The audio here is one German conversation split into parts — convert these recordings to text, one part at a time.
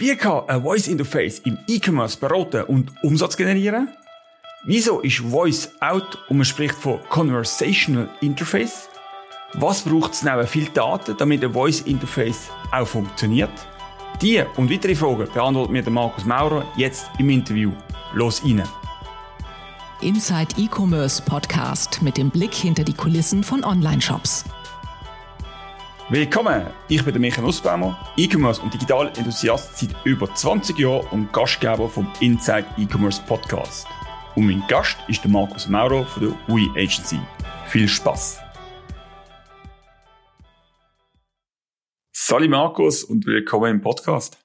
Wie kann ein Voice Interface im E-Commerce beraten und Umsatz generieren? Wieso ist Voice out und man spricht von Conversational Interface? Was braucht es neben viel Daten, damit ein Voice Interface auch funktioniert? Die und weitere Fragen beantwortet mir Markus Maurer jetzt im Interview. Los rein! Inside E-Commerce Podcast mit dem Blick hinter die Kulissen von Online-Shops. Willkommen! Ich bin der Michael Nussbaumer, E-Commerce und Digital-Enthusiast seit über 20 Jahren und Gastgeber vom Inside E-Commerce Podcast. Und mein Gast ist der Markus Mauro von der UI Agency. Viel Spaß! Salut Markus und willkommen im Podcast.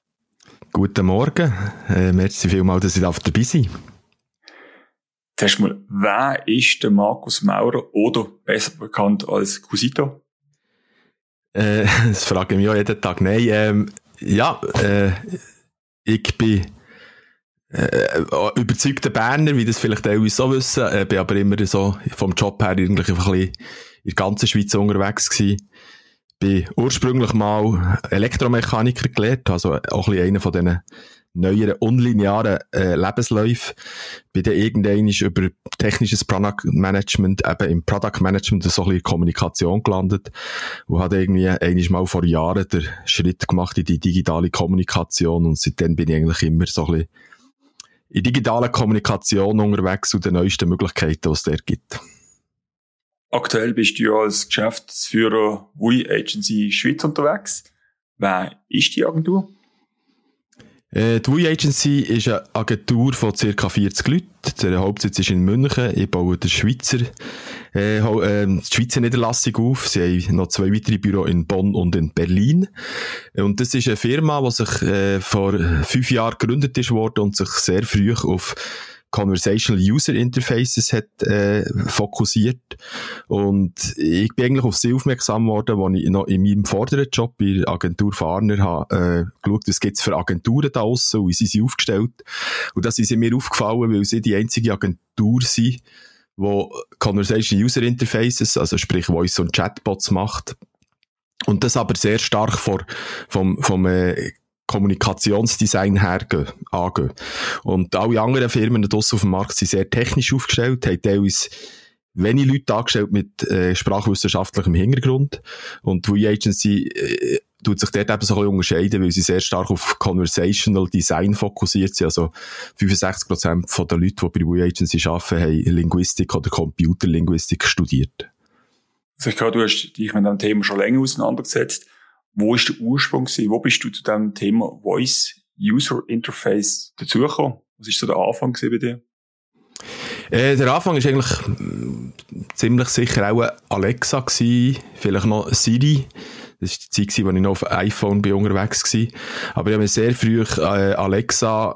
Guten Morgen. Äh, merci vielmals, dass ich dabei sein Zuerst mal, wer ist der Markus Maurer oder besser bekannt als Cusito? Äh, das frage ich mich auch jeden Tag. Nein, ähm, ja, äh, ich bin äh, überzeugter Berner, wie das vielleicht auch so wissen, äh, bin aber immer so vom Job her einfach ein bisschen in der ganzen Schweiz unterwegs gewesen. Bin ursprünglich mal Elektromechaniker gelernt, also auch ein bisschen einer von diesen neueren, unlinearen äh, Lebensläufen. Bin dann irgendwann über technisches Product Management, eben im Product Management so ein bisschen Kommunikation gelandet und habe irgendwie einmal mal vor Jahren den Schritt gemacht in die digitale Kommunikation und seitdem bin ich eigentlich immer so ein bisschen in digitaler Kommunikation unterwegs und den neuesten Möglichkeiten, die es da gibt. Aktuell bist du ja als Geschäftsführer WUI Agency Schweiz unterwegs. Wer ist die Agentur? Äh, die WE Agency ist eine Agentur von ca. 40 Leuten. Der Hauptsitz ist in München. Ich baue den Schweizer, äh, äh, die Schweizer Niederlassung auf. Sie haben noch zwei weitere Büros in Bonn und in Berlin. Und das ist eine Firma, die sich äh, vor fünf Jahren gegründet ist worden und sich sehr früh auf Conversational User Interfaces hat äh, fokussiert. Und ich bin eigentlich auf sie aufmerksam worden, als ich noch in meinem vorderen Job bei der Agentur Farner habe äh, geschaut, was gibt's für Agenturen da draussen wie sind sie aufgestellt. Und das ist mir aufgefallen, weil sie die einzige Agentur sind, wo Conversational User Interfaces, also sprich Voice und Chatbots macht. Und das aber sehr stark vor, vom, vom äh, Kommunikationsdesign hergehen, angehen. Und alle anderen Firmen draussen auf dem Markt sind sehr technisch aufgestellt, haben teilweise wenige Leute angestellt mit äh, sprachwissenschaftlichem Hintergrund. Und die Agency äh, tut sich dort eben so ein bisschen unterscheiden, weil sie sehr stark auf Conversational Design fokussiert sind. Also 65% der Leute, die bei der Agency arbeiten, haben Linguistik oder Computerlinguistik studiert. Also ich glaube, du hast dich mit dem Thema schon länger auseinandergesetzt. Wo ist der Ursprung gewesen? Wo bist du zu dem Thema Voice User Interface dazugekommen? Was ist so der Anfang bei dir? Äh, der Anfang ist eigentlich äh, ziemlich sicher auch Alexa gewesen, vielleicht noch Siri. Das war die Zeit, als ich noch auf iPhone unterwegs war. Aber ich habe sehr früh äh, Alexa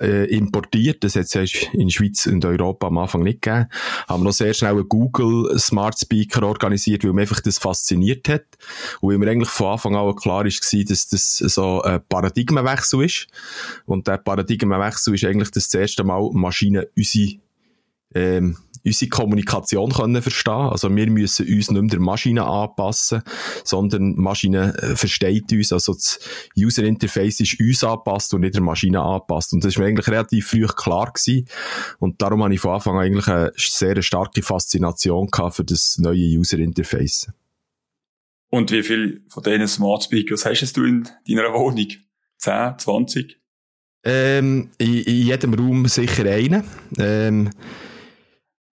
äh, importiert. Das hat es ja in Schweiz und Europa am Anfang nicht gegeben. Haben wir noch sehr schnell einen Google Smart Speaker organisiert, weil mich einfach das fasziniert hat. Und weil mir eigentlich von Anfang an klar war, dass das so ein Paradigmenwechsel ist. Und der Paradigmenwechsel ist eigentlich das erste Mal Maschinen unsere ähm, unsere Kommunikation können verstehen. Also wir müssen uns nicht mehr der Maschine anpassen, sondern die Maschine äh, versteht uns. Also das User Interface ist uns angepasst und nicht der Maschine angepasst. Und das ist mir eigentlich relativ früh klar gewesen. Und darum habe ich von Anfang an eigentlich eine sehr starke Faszination gehabt für das neue User Interface. Und wie viel von diesen Smart Speakers hast du in deiner Wohnung? 10, 20? Ähm, in, in jedem Raum sicher einen. Ähm,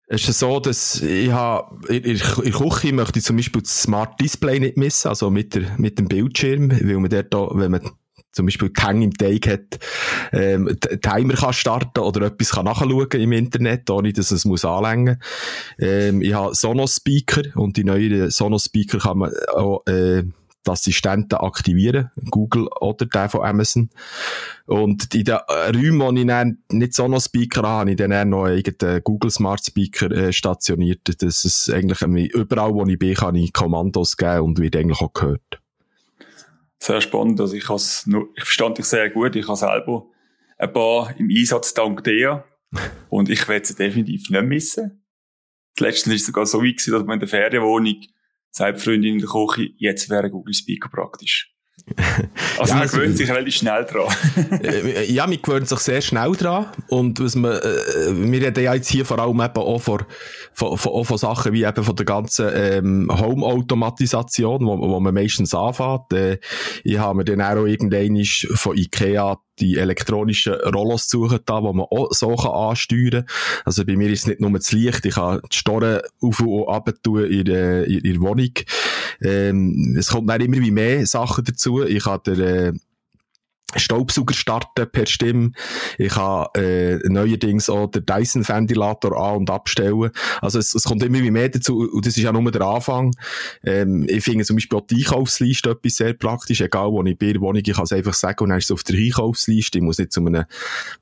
es ist so, dass ich habe, in, in der Küche möchte ich zum Beispiel das Smart Display nicht missen, also mit, der, mit dem Bildschirm, weil man dort auch, wenn man zum Beispiel die Hang im Teig hat, ähm, Timer kann starten oder etwas kann nachschauen im Internet, ohne dass es muss anlängen. Ähm, ich habe Sonos Speaker und die neuen Sonos Speaker kann man auch, äh, die Assistenten aktivieren, Google oder der von Amazon. Und in den Räumen, wo ich dann nicht so noch Speaker habe, habe ich dann noch einen Google Smart Speaker äh, stationiert, dass es eigentlich überall, wo ich bin, kann ich Kommandos geben und wird eigentlich auch gehört. Sehr spannend, also ich, nur, ich verstand dich sehr gut, ich habe selber ein paar im Einsatz dank dir und ich werde sie definitiv nicht missen. Letztens war es sogar so weit, dass man in der Ferienwohnung sagt Freundin in der Küche, jetzt wäre Google Speaker praktisch. Also ja, man also, gewöhnt sich relativ schnell dran. Äh, ja, man gewöhnt sich sehr schnell dran. Und was man, äh, wir reden ja jetzt hier vor allem eben auch von, von, von, von Sachen wie eben von der ganzen ähm, Home-Automatisation, wo, wo man meistens anfängt. Äh, ich habe mir dann auch irgendwann von Ikea die elektronischen Rollos suchen da, wo man auch so kann ansteuern kann. Also bei mir ist es nicht nur das Licht, ich kann die Storen auf und ab tun in der, in der Wohnung. Ähm, es kommt dann immer wie mehr Sachen dazu. Ich der, äh, Staubsauger starten per Stimme. Ich kann äh, neuerdings auch den Dyson-Ventilator an- und abstellen. Also es, es kommt immer mehr dazu und das ist ja nur der Anfang. Ähm, ich finde zum Beispiel auch die Einkaufsliste etwas sehr praktisch, egal wo ich bin, wo ich, ich kann es einfach sagen und dann ist es auf der Einkaufsliste. Ich muss nicht zu einem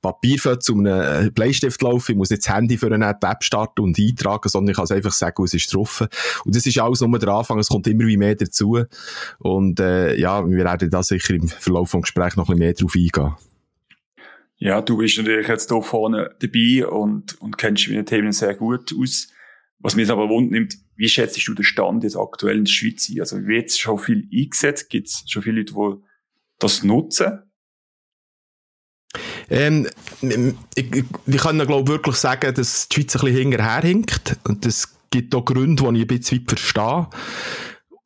Papierfeld, zu einem äh, Bleistift laufen, ich muss nicht das Handy für eine App starten und eintragen, sondern ich kann es einfach sagen, es ist drauf. Und das ist alles nur der Anfang, es kommt immer mehr dazu. Und äh, ja, wir werden da sicher im Verlauf des Gesprächs noch ein bisschen mehr drauf eingehen. Ja, du bist natürlich jetzt hier vorne dabei und, und kennst meine Themen sehr gut aus. Was mir aber wundert nimmt, wie schätzt du den Stand jetzt aktuell in der Schweiz ein? Also wird es schon viel eingesetzt? Gibt es schon viele Leute, die das nutzen? Ähm, ich, ich, ich kann glaube ich, wirklich sagen, dass die Schweiz ein bisschen hinterherhinkt. Und es gibt auch Gründe, die ich ein bisschen weit verstehe.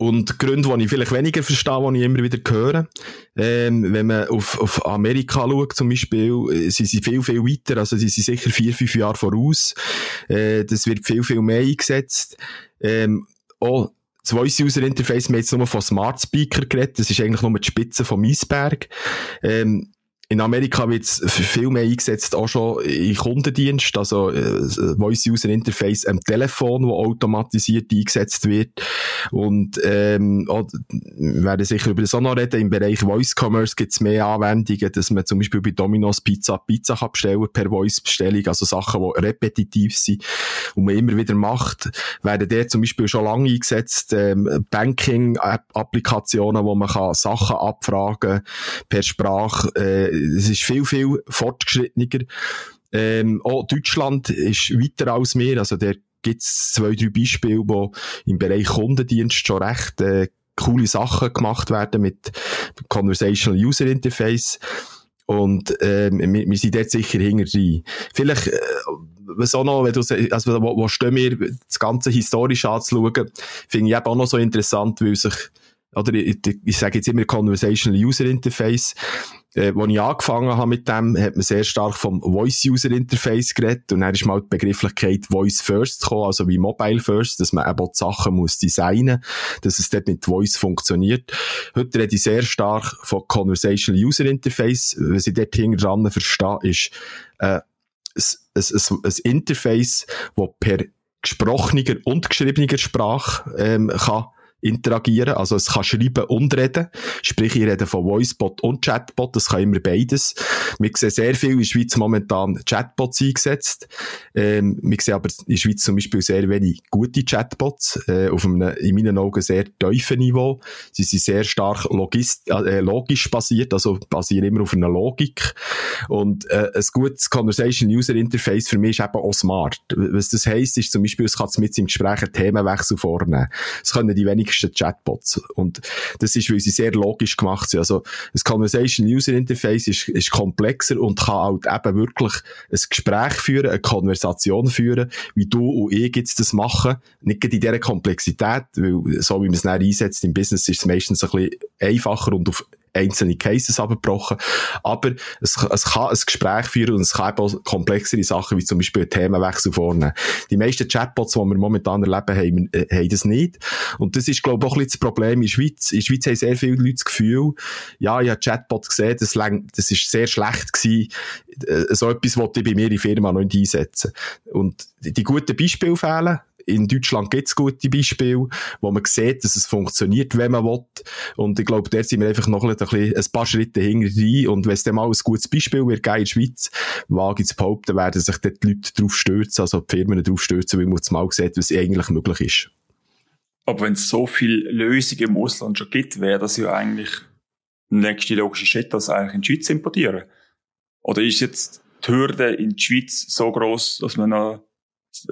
Und Gründe, die ich vielleicht weniger verstehe, die ich immer wieder höre. Ähm, wenn man auf, auf Amerika schaut, zum Beispiel, äh, sind sie viel, viel weiter. Also, sie sind sicher vier, fünf Jahre voraus. Äh, das wird viel, viel mehr eingesetzt. Ähm, auch das Voice User Interface, wir haben jetzt nur von Smart Speaker geredet. Das ist eigentlich nur die Spitze vom Eisberg. Ähm, in Amerika wird es viel mehr eingesetzt, auch schon in Kundendienst, also äh, Voice-User-Interface am Telefon, wo automatisiert eingesetzt wird. Und ähm, auch, wir werden sicher über das auch noch reden, im Bereich Voice-Commerce gibt es mehr Anwendungen, dass man zum Beispiel bei Domino's Pizza Pizza kann bestellen per Voice-Bestellung, also Sachen, die repetitiv sind und man immer wieder macht, werden der zum Beispiel schon lange eingesetzt, ähm, Banking-Applikationen, wo man kann Sachen abfragen per Sprache, äh, es ist viel, viel fortgeschrittener. Ähm, auch Deutschland ist weiter als wir, also der gibt es zwei, drei Beispiele, wo im Bereich Kundendienst schon recht äh, coole Sachen gemacht werden mit Conversational User Interface. Und ähm, wir, wir sind dort sicher hinterher. Vielleicht, äh, was auch noch, wenn du, also wo, wo stehen wir, das Ganze historisch anzuschauen, finde ich eben auch noch so interessant, weil sich oder ich, ich sage jetzt immer Conversational User Interface, äh, als ich angefangen habe mit dem, hat man sehr stark vom Voice-User-Interface geredet und dann ist mal die Begrifflichkeit Voice First gekommen, also wie Mobile First, dass man eben die Sachen muss designen, dass es dort mit Voice funktioniert. Heute rede ich sehr stark von Conversational User-Interface. Was ich dort hinten dran verstehe, ist äh, ein, ein, ein Interface, das per gesprochener und geschriebener Sprache ähm, kann interagieren. Also es kann schreiben und reden. Sprich, ich rede von Voicebot und Chatbot. Das kann immer beides. Wir sehen sehr viel in der Schweiz momentan Chatbots eingesetzt. Ähm, wir sehen aber in der Schweiz zum Beispiel sehr wenig gute Chatbots äh, auf einem, in meinen Augen sehr tiefen Niveau. Sie sind sehr stark logist, äh, logisch basiert, also basieren immer auf einer Logik. Und äh, ein gutes Conversation User Interface für mich ist eben auch smart. Was das heisst, ist zum Beispiel, es kann mit im Gespräch einen Themenwechsel vornehmen. Es können die wenigsten wichtigsten Chatbots. Und das ist, weil sie sehr logisch gemacht sind. Also, das Conversation User Interface ist, ist komplexer und kann halt eben wirklich ein Gespräch führen, eine Konversation führen, wie du und ich jetzt das machen. Nicht in dieser Komplexität, weil so wie man es dann einsetzt im Business ist es meistens ein bisschen einfacher und auf einzelne Cases abgebrochen. Aber es, es kann ein Gespräch führen und es kann eben auch komplexere Sachen wie zum Beispiel Themenwechsel vornehmen. Die meisten Chatbots, die wir momentan erleben, haben, äh, haben das nicht. Und das ist, glaube ich, auch ein bisschen das Problem in der Schweiz. In der Schweiz haben sehr viele Leute das Gefühl, ja, ich habe Chatbots gesehen, das, das ist sehr schlecht gewesen. Äh, so etwas wollte ich bei mir in der Firma noch nicht einsetzen. Und die, die guten Beispiele fehlen in Deutschland gibt es gute Beispiele, wo man sieht, dass es funktioniert, wenn man will. Und ich glaube, da sind wir einfach noch ein, ein paar Schritte hinter rein. Und wenn es dann mal ein gutes Beispiel wird, in der Schweiz, wage ich zu behaupten, werden sich dort die Leute drauf stürzen, also die Firmen drauf stürzen, weil man jetzt mal sieht, was eigentlich möglich ist. Aber wenn es so viele Lösungen im Ausland schon gibt, wäre das ja eigentlich der nächste logische Schritt, das eigentlich in die Schweiz importieren. Oder ist jetzt die Hürde in die Schweiz so groß, dass man noch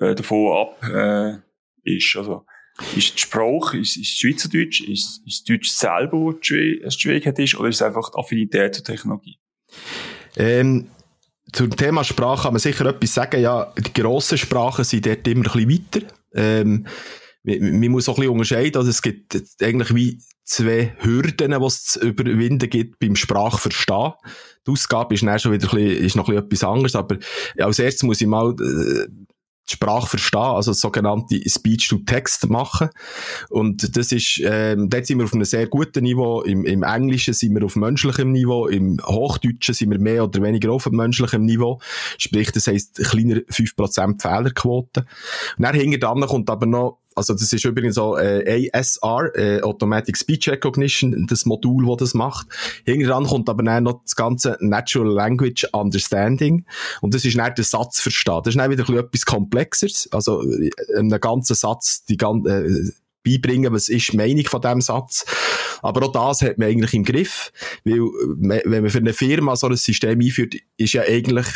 äh, davon ab äh, ist. Also Ist die Sprache, ist, ist Schweizerdeutsch, ist, ist Deutsch selber, die Schwierigkeit ist, oder ist es einfach die Affinität zur Technologie? Ähm, zum Thema Sprache kann man sicher etwas sagen. Ja, die grossen Sprachen sind dort immer ein bisschen weiter. Ähm, man muss auch ein bisschen unterscheiden, also es gibt eigentlich wie zwei Hürden, die es zu überwinden gibt beim Sprachverstehen. Die Ausgabe ist dann schon wieder ein bisschen, ist noch ein bisschen etwas anderes, aber als erstes muss ich mal äh, die Sprache verstehen, also sogenannte Speech-to-Text machen. Und das ist, ähm, dort sind wir auf einem sehr guten Niveau. Im, Im Englischen sind wir auf menschlichem Niveau. Im Hochdeutschen sind wir mehr oder weniger auf menschlichem Niveau. Sprich, das heisst, kleiner 5% Fehlerquote. Und dann hinter kommt aber noch also das ist übrigens so äh, ASR, äh, Automatic Speech Recognition, das Modul, das das macht. Hinterher kommt aber dann noch das ganze Natural Language Understanding und das ist dann der Satz verstehen. Das ist dann wieder etwas Komplexeres, also äh, einen ganzen Satz, die ganze äh, beibringen, was ist die Meinung von diesem Satz. Aber auch das hat man eigentlich im Griff, weil wenn man für eine Firma so ein System einführt, ist ja eigentlich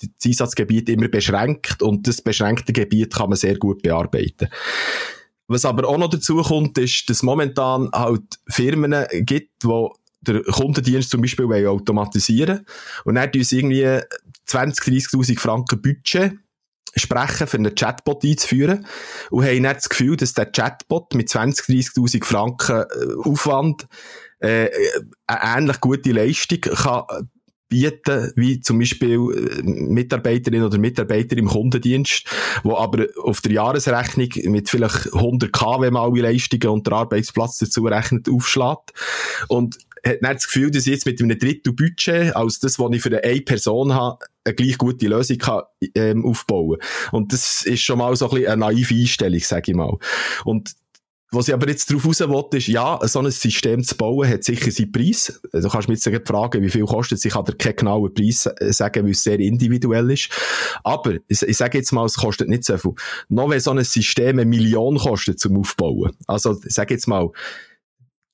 das Einsatzgebiet immer beschränkt und das beschränkte Gebiet kann man sehr gut bearbeiten. Was aber auch noch dazu kommt, ist, dass momentan halt Firmen gibt, die der Kundendienst zum Beispiel automatisieren und dann tun sie irgendwie 20, 30'000 Franken Budget sprechen, für einen Chatbot einzuführen und haben dann das Gefühl, dass der Chatbot mit 20, 30'000 Franken äh, Aufwand äh, eine ähnlich gute Leistung kann bieten, wie zum Beispiel äh, Mitarbeiterin oder Mitarbeiter im Kundendienst, wo aber auf der Jahresrechnung mit vielleicht 100 K, wenn man alle Leistungen und der Arbeitsplatz dazu rechnet, aufschlägt. Und hat dann das Gefühl, dass ich jetzt mit einem Drittel Budget, als das, was ich für eine Person habe, eine gleich gute Lösung kann, ähm, aufbauen Und das ist schon mal so ein bisschen eine naive Einstellung, sage ich mal. Und was ich aber jetzt darauf raus will, ist, ja, so ein System zu bauen, hat sicher seinen Preis. Du kannst mich jetzt fragen, wie viel kostet es. Ich kann dir keinen genauen Preis sagen, weil es sehr individuell ist. Aber, ich, ich sage jetzt mal, es kostet nicht so viel. Noch wenn so ein System eine Million kostet zum Aufbauen. Also, ich sage jetzt mal,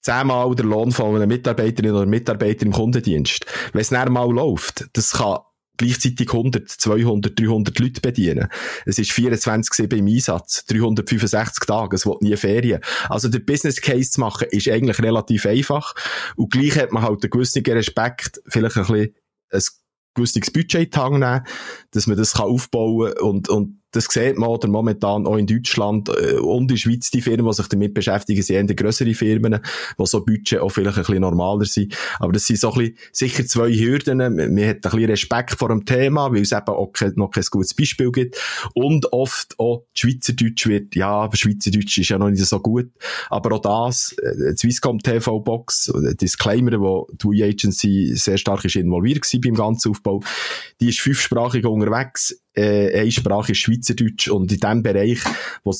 zehnmal der Lohn von einer Mitarbeiterin oder Mitarbeiter im Kundendienst. Wenn es näher mal läuft, das kann gleichzeitig 100, 200, 300 Leute bedienen. Es ist 24-7 im Einsatz, 365 Tage, es wird nie Ferien. Also der Business Case zu machen ist eigentlich relativ einfach und gleich hat man halt einen gewissen Respekt, vielleicht ein bisschen ein gewisses Budget nehmen, dass man das kann aufbauen und, und das sieht man oder momentan auch in Deutschland äh, und in der Schweiz die Firmen, die sich damit beschäftigen, sind eher grössere Firmen, wo so Budget auch vielleicht ein bisschen normaler sind. Aber das sind so ein bisschen sicher zwei Hürden. Man hat ein bisschen Respekt vor dem Thema, weil es eben auch noch kein gutes Beispiel gibt. Und oft auch Schweizerdeutsch wird, ja, aber Schweizerdeutsch ist ja noch nicht so gut. Aber auch das, äh, Swisscom TV Box, Disclaimer, wo die Agency sehr stark ist involviert war beim ganzen Aufbau, die ist fünfsprachig unterwegs äh, eine Sprache ist Schweizerdeutsch und in dem Bereich, wo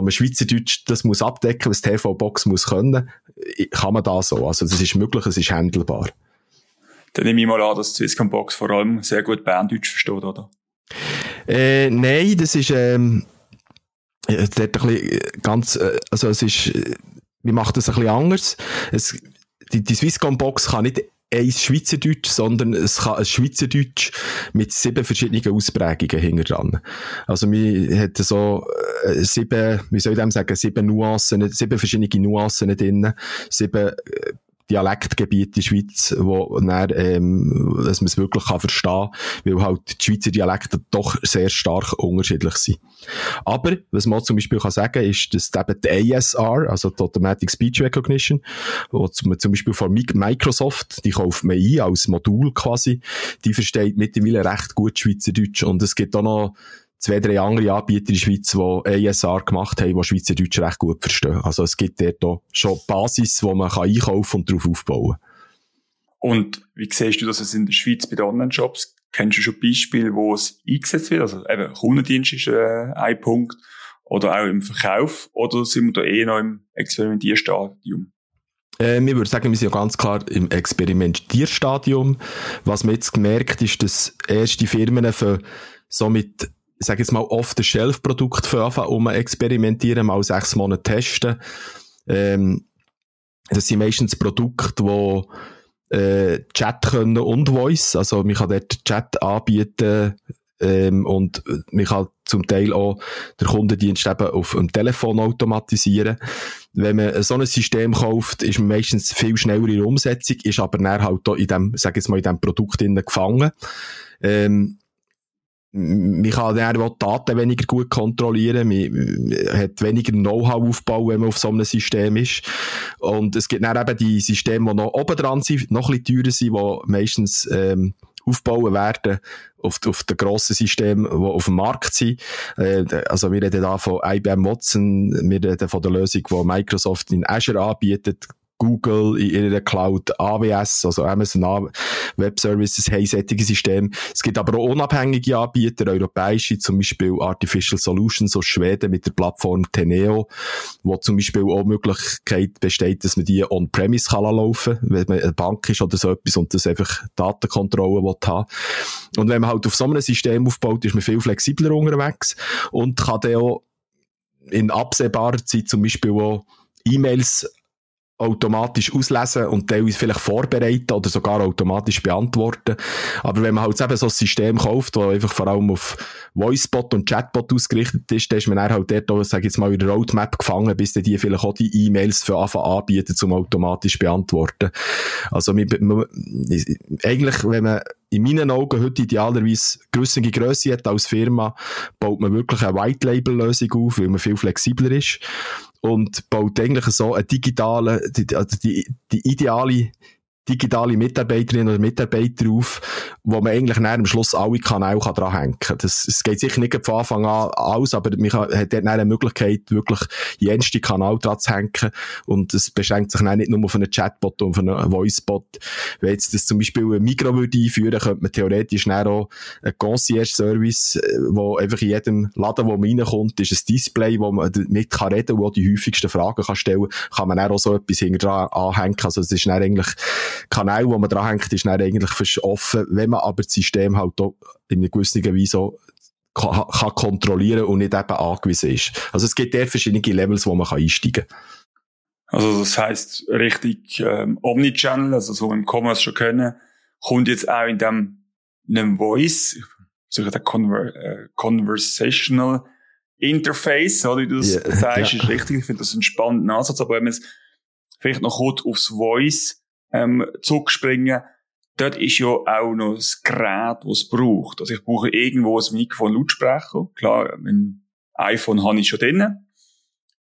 man Schweizerdeutsch das muss abdecken, was TV-Box muss können, kann man da so. Also das ist möglich, es ist handelbar. Dann nehme ich mal an, dass Swisscom Box vor allem sehr gut Berndeutsch versteht, oder? Äh, nein, das ist ähm, äh, dort ein bisschen äh, ganz, äh, also es ist, äh, wir machen das ein bisschen anders. Es, die, die Swisscom Box kann nicht ein Schweizerdeutsch, sondern es kann ein Schweizerdeutsch mit sieben verschiedenen Ausprägungen hinter dran. Also, wir haben so äh, sieben, wie soll ich dem sagen, sieben Nuancen, sieben verschiedene Nuancen drin, sieben äh, Dialektgebiet in der Schweiz, wo dann, ähm, dass man es wirklich kann verstehen kann, weil halt die Schweizer Dialekte doch sehr stark unterschiedlich sind. Aber, was man zum Beispiel kann sagen, ist, dass eben die ASR, also die Automatic Speech Recognition, wo man zum Beispiel von Microsoft, die kauft man ein als Modul quasi, die versteht mittlerweile recht gut Schweizerdeutsch und es gibt auch noch zwei, drei andere Anbieter in der Schweiz, die ASR gemacht haben, die Schweizerdeutsch recht gut verstehen. Also es gibt dort schon Basis, wo man kann einkaufen und darauf aufbauen Und wie siehst du das in der Schweiz bei den Online-Shops? Kennst du schon Beispiele, wo es eingesetzt wird? Also eben Kundendienst ist äh, ein Punkt. Oder auch im Verkauf? Oder sind wir da eh noch im Experimentierstadium? Äh, wir würden sagen, wir sind ja ganz klar im Experimentierstadium. Was man jetzt gemerkt ist, dass erste Firmen für so mit ich sage jetzt mal, off-the-shelf-Produkt für anfangen, um experimentieren, mal sechs Monate testen. Ähm, das sind meistens Produkte, die äh, Chat können und Voice. Also man kann dort Chat anbieten ähm, und man kann zum Teil auch der Kundendienst eben auf dem Telefon automatisieren. Wenn man so ein System kauft, ist man meistens viel schneller in der Umsetzung, ist aber dann halt auch in dem, sag jetzt mal, in dem Produkt gefangen. Ähm, man kann dann auch die Daten weniger gut kontrollieren, man hat weniger Know-how aufbauen, wenn man auf so einem System ist. Und es gibt dann eben die Systeme, die noch oben dran sind, noch ein bisschen teurer sind, die meistens ähm, aufbauen werden auf, auf den grossen Systemen, die auf dem Markt sind. Äh, also wir reden da von IBM Watson, wir reden von der Lösung, die Microsoft in Azure anbietet, Google in ihrer Cloud, AWS, also Amazon Web Services haben solche Systeme. Es gibt aber auch unabhängige Anbieter, europäische, zum Beispiel Artificial Solutions aus Schweden mit der Plattform Teneo, wo zum Beispiel auch Möglichkeit besteht, dass man die on-premise kann laufen, wenn man eine Bank ist oder so etwas und das einfach Datenkontrolle will haben. Und wenn man halt auf so einem System aufbaut, ist man viel flexibler unterwegs und kann dann auch in absehbarer Zeit zum Beispiel auch E-Mails automatisch auslesen und teilweise vielleicht vorbereiten oder sogar automatisch beantworten. Aber wenn man halt eben so ein System kauft, das einfach vor allem auf Voicebot und Chatbot ausgerichtet ist, dann ist man dann halt dort auch, sag ich jetzt mal, in der Roadmap gefangen, bis dann die vielleicht auch die E-Mails für Anfang anbieten, zum automatisch beantworten. Also, man, man, eigentlich, wenn man in meinen Augen heute idealerweise gewisse Grösse hat als Firma, baut man wirklich eine White-Label-Lösung auf, weil man viel flexibler ist und baut eigentlich so eine digitale, die, also die, die ideale digitale Mitarbeiterinnen oder Mitarbeiter auf, wo man eigentlich nach am Schluss alle Kanäle dran hängen kann. Das, es geht sicher nicht von Anfang an aus, aber man hat dort eine Möglichkeit, wirklich jenste Kanal dran zu hängen und es beschränkt sich nicht nur auf einen Chatbot und auf einen Voicebot. Wenn jetzt das zum Beispiel ein Mikro würde einführen, könnte man theoretisch auch einen Concierge-Service, äh, wo einfach in jedem Laden, wo man reinkommt, ist ein Display, wo man mit kann reden und die häufigsten Fragen kann stellen kann, man auch so etwas hinter dran anhängen. Also es ist dann eigentlich Kanal, wo man dranhängt, ist dann eigentlich offen, wenn man aber das System halt auch in einer gewissen Weise kann, kann kontrollieren und nicht eben angewiesen ist. Also es gibt eher verschiedene Levels, wo man kann einsteigen kann. Also das heisst richtig ähm, Omnichannel, also so im Commerce schon können, kommt jetzt auch in dem einem Voice, so der Conver äh, Conversational Interface, oder wie du das yeah, sagst, ja. ist richtig. Ich finde das einen spannenden Ansatz, aber wenn man es vielleicht noch kurz aufs Voice ähm, zurückspringen, dort ist ja auch noch das Gerät, das es braucht. Also ich brauche irgendwo ein Mikrofon, Lautsprecher. Klar, mein iPhone habe ich schon drin.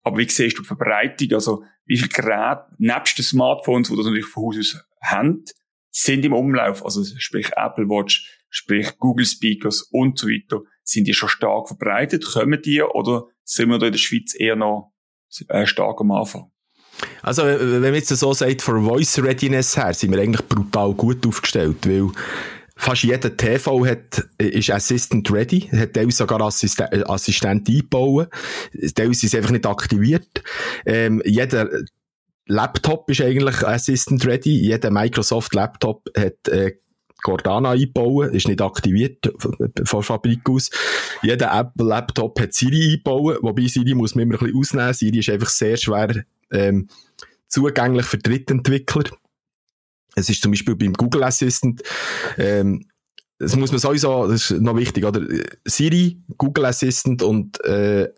Aber wie siehst du die Verbreitung? Also, wie viele Geräte, nebst den Smartphones, die das natürlich von Haus aus haben, sind im Umlauf? Also, sprich Apple Watch, sprich Google Speakers und so weiter. Sind die schon stark verbreitet? Kommen die? Oder sind wir da in der Schweiz eher noch äh, stark am Anfang? Also, wenn man jetzt so sagt, von Voice Readiness her, sind wir eigentlich brutal gut aufgestellt, weil fast jeder TV hat, ist Assistant ready, hat teilweise sogar Assisten Assistent eingebaut, teilweise ist einfach nicht aktiviert. Ähm, jeder Laptop ist eigentlich Assistant ready, jeder Microsoft Laptop hat äh, Cordana eingebaut, ist nicht aktiviert von Fabrik aus. Jeder Apple Laptop hat Siri eingebaut, wobei Siri muss man immer ein bisschen ausnehmen. Siri ist einfach sehr schwer ähm, zugänglich für Drittentwickler. Es ist zum Beispiel beim Google Assistant, ähm, das muss man sowieso, das ist noch wichtig, oder? Siri, Google Assistant und äh,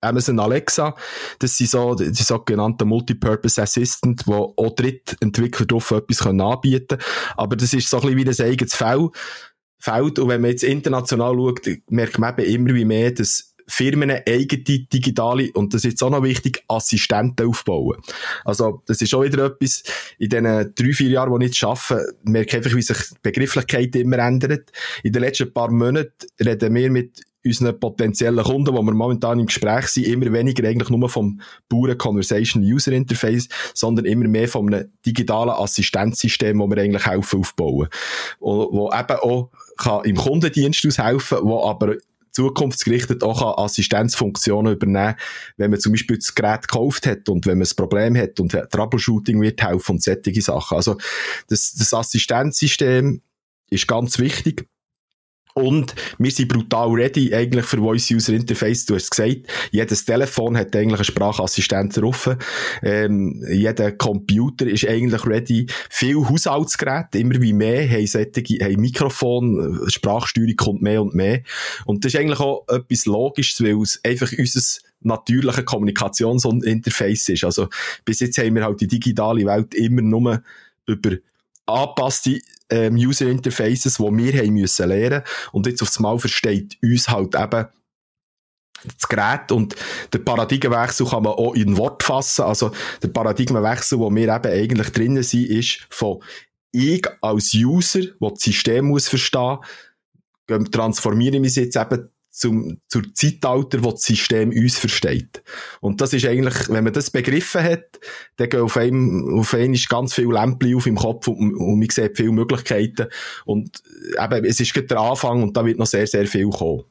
Amazon Alexa, das sind so die sogenannten Multipurpose Assistant, wo auch Drittentwickler drauf etwas anbieten können. Aber das ist so ein bisschen wie ein eigenes. Feld. Und wenn man jetzt international schaut, merkt man eben immer wie mehr, dass Firmen eigene digitale, und das ist jetzt auch noch wichtig, Assistenten aufbauen. Also, das ist auch wieder etwas, in den drei, vier Jahren, wo ich jetzt arbeite, merke ich einfach, wie sich die Begrifflichkeit immer ändert. In den letzten paar Monaten reden wir mit unseren potenziellen Kunden, wo wir momentan im Gespräch sind, immer weniger eigentlich nur vom puren Conversation User Interface, sondern immer mehr von einem digitalen Assistenzsystem, wo wir eigentlich helfen aufbauen. Wo, wo eben auch kann im Kundendienst aushelfen, wo aber zukunftsgerichtet auch Assistenzfunktionen übernehmen, wenn man zum Beispiel das Gerät gekauft hat und wenn man ein Problem hat und Troubleshooting wird helfen und solche Sachen. Also das, das Assistenzsystem ist ganz wichtig. Und wir sind brutal ready eigentlich für Voice User Interface. Du hast gesagt, jedes Telefon hat eigentlich einen Sprachassistent drauf. Ähm, jeder Computer ist eigentlich ready. Viele Haushaltsgeräte, immer wie mehr, haben solche, haben Mikrofon, Sprachsteuerung kommt mehr und mehr. Und das ist eigentlich auch etwas Logisches, weil es einfach unser natürliche Kommunikationsinterface ist. Also, bis jetzt haben wir halt die digitale Welt immer nur über angepasste ähm, User Interfaces, die wir haben müssen lernen. Und jetzt aufs Mal versteht uns halt eben das Gerät und der Paradigmenwechsel kann man auch in Wort fassen. Also der Paradigmenwechsel, wo wir eben eigentlich drinnen sind, ist von ich als User, der das System muss verstehen, transformieren wir es jetzt eben zum, zur Zeitalter, wo das System uns versteht. Und das ist eigentlich, wenn man das begriffen hat, dann gehen auf einem, auf einmal ganz viele Lämpchen auf im Kopf und, und man sieht viele Möglichkeiten. Und eben, es ist gerade der Anfang und da wird noch sehr, sehr viel kommen.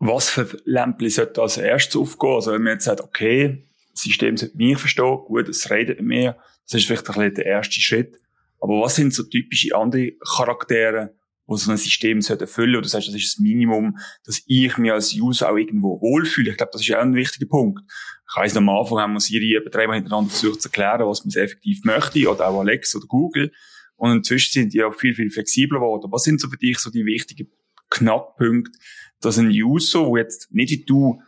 Was für Lämpchen sollte als erstes aufgehen? Also wenn man jetzt sagt, okay, das System sollte mich verstehen, gut, es redet mit mir, das ist vielleicht ein bisschen der erste Schritt. Aber was sind so typische andere Charaktere, wo so ein System sollte erfüllen oder du sagst, das ist das Minimum, dass ich mich als User auch irgendwo wohlfühle. Ich glaube, das ist auch ein wichtiger Punkt. Ich weiss, am Anfang haben wir Siri eben dreimal hintereinander versucht zu erklären, was man effektiv möchte, oder auch Alex oder Google. Und inzwischen sind die auch viel, viel flexibler geworden. Was sind so für dich so die wichtigen Knackpunkte, dass ein User, wo jetzt nicht wie du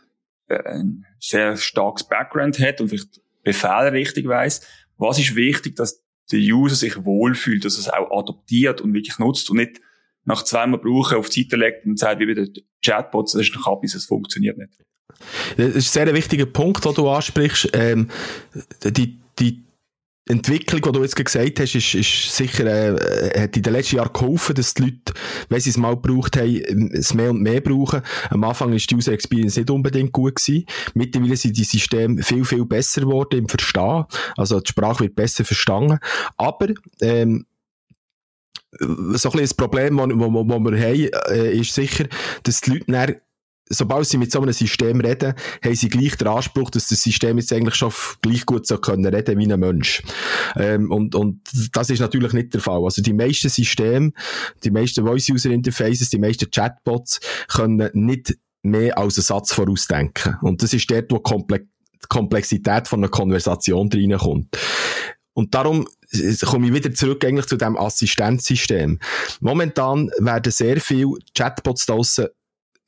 äh, ein sehr starkes Background hat und vielleicht Befehle richtig weiss, was ist wichtig, dass der User sich wohlfühlt, dass er es auch adoptiert und wirklich nutzt und nicht nach zweimal brauchen auf die Seite legt und sagt, wie bei den Chatbots, das ist ein Kabis, das funktioniert nicht. Das ist ein sehr wichtiger Punkt, den du ansprichst. Ähm, die, die Entwicklung, die du jetzt gesagt hast, ist, ist sicher, äh, hat in den letzten Jahren geholfen, dass die Leute, wenn sie es mal gebraucht haben, es mehr und mehr brauchen. Am Anfang ist die User Experience nicht unbedingt gut gewesen. Mittlerweile sind die Systeme viel, viel besser geworden im Verstehen. Also die Sprache wird besser verstanden. Aber, ähm, so ein bisschen Problem, das wir haben, äh, ist sicher, dass die Leute dann, sobald sie mit so einem System reden, haben sie gleich den Anspruch, dass das System jetzt eigentlich schon gleich gut so können reden wie ein Mensch. Ähm, und, und das ist natürlich nicht der Fall. Also die meisten Systeme, die meisten Voice-User-Interfaces, die meisten Chatbots können nicht mehr als einen Satz vorausdenken. Und das ist dort, wo die Komplexität von einer Konversation reinkommt. Und darum komme ich wieder zurück eigentlich zu dem Assistenzsystem. Momentan werden sehr viele Chatbots draussen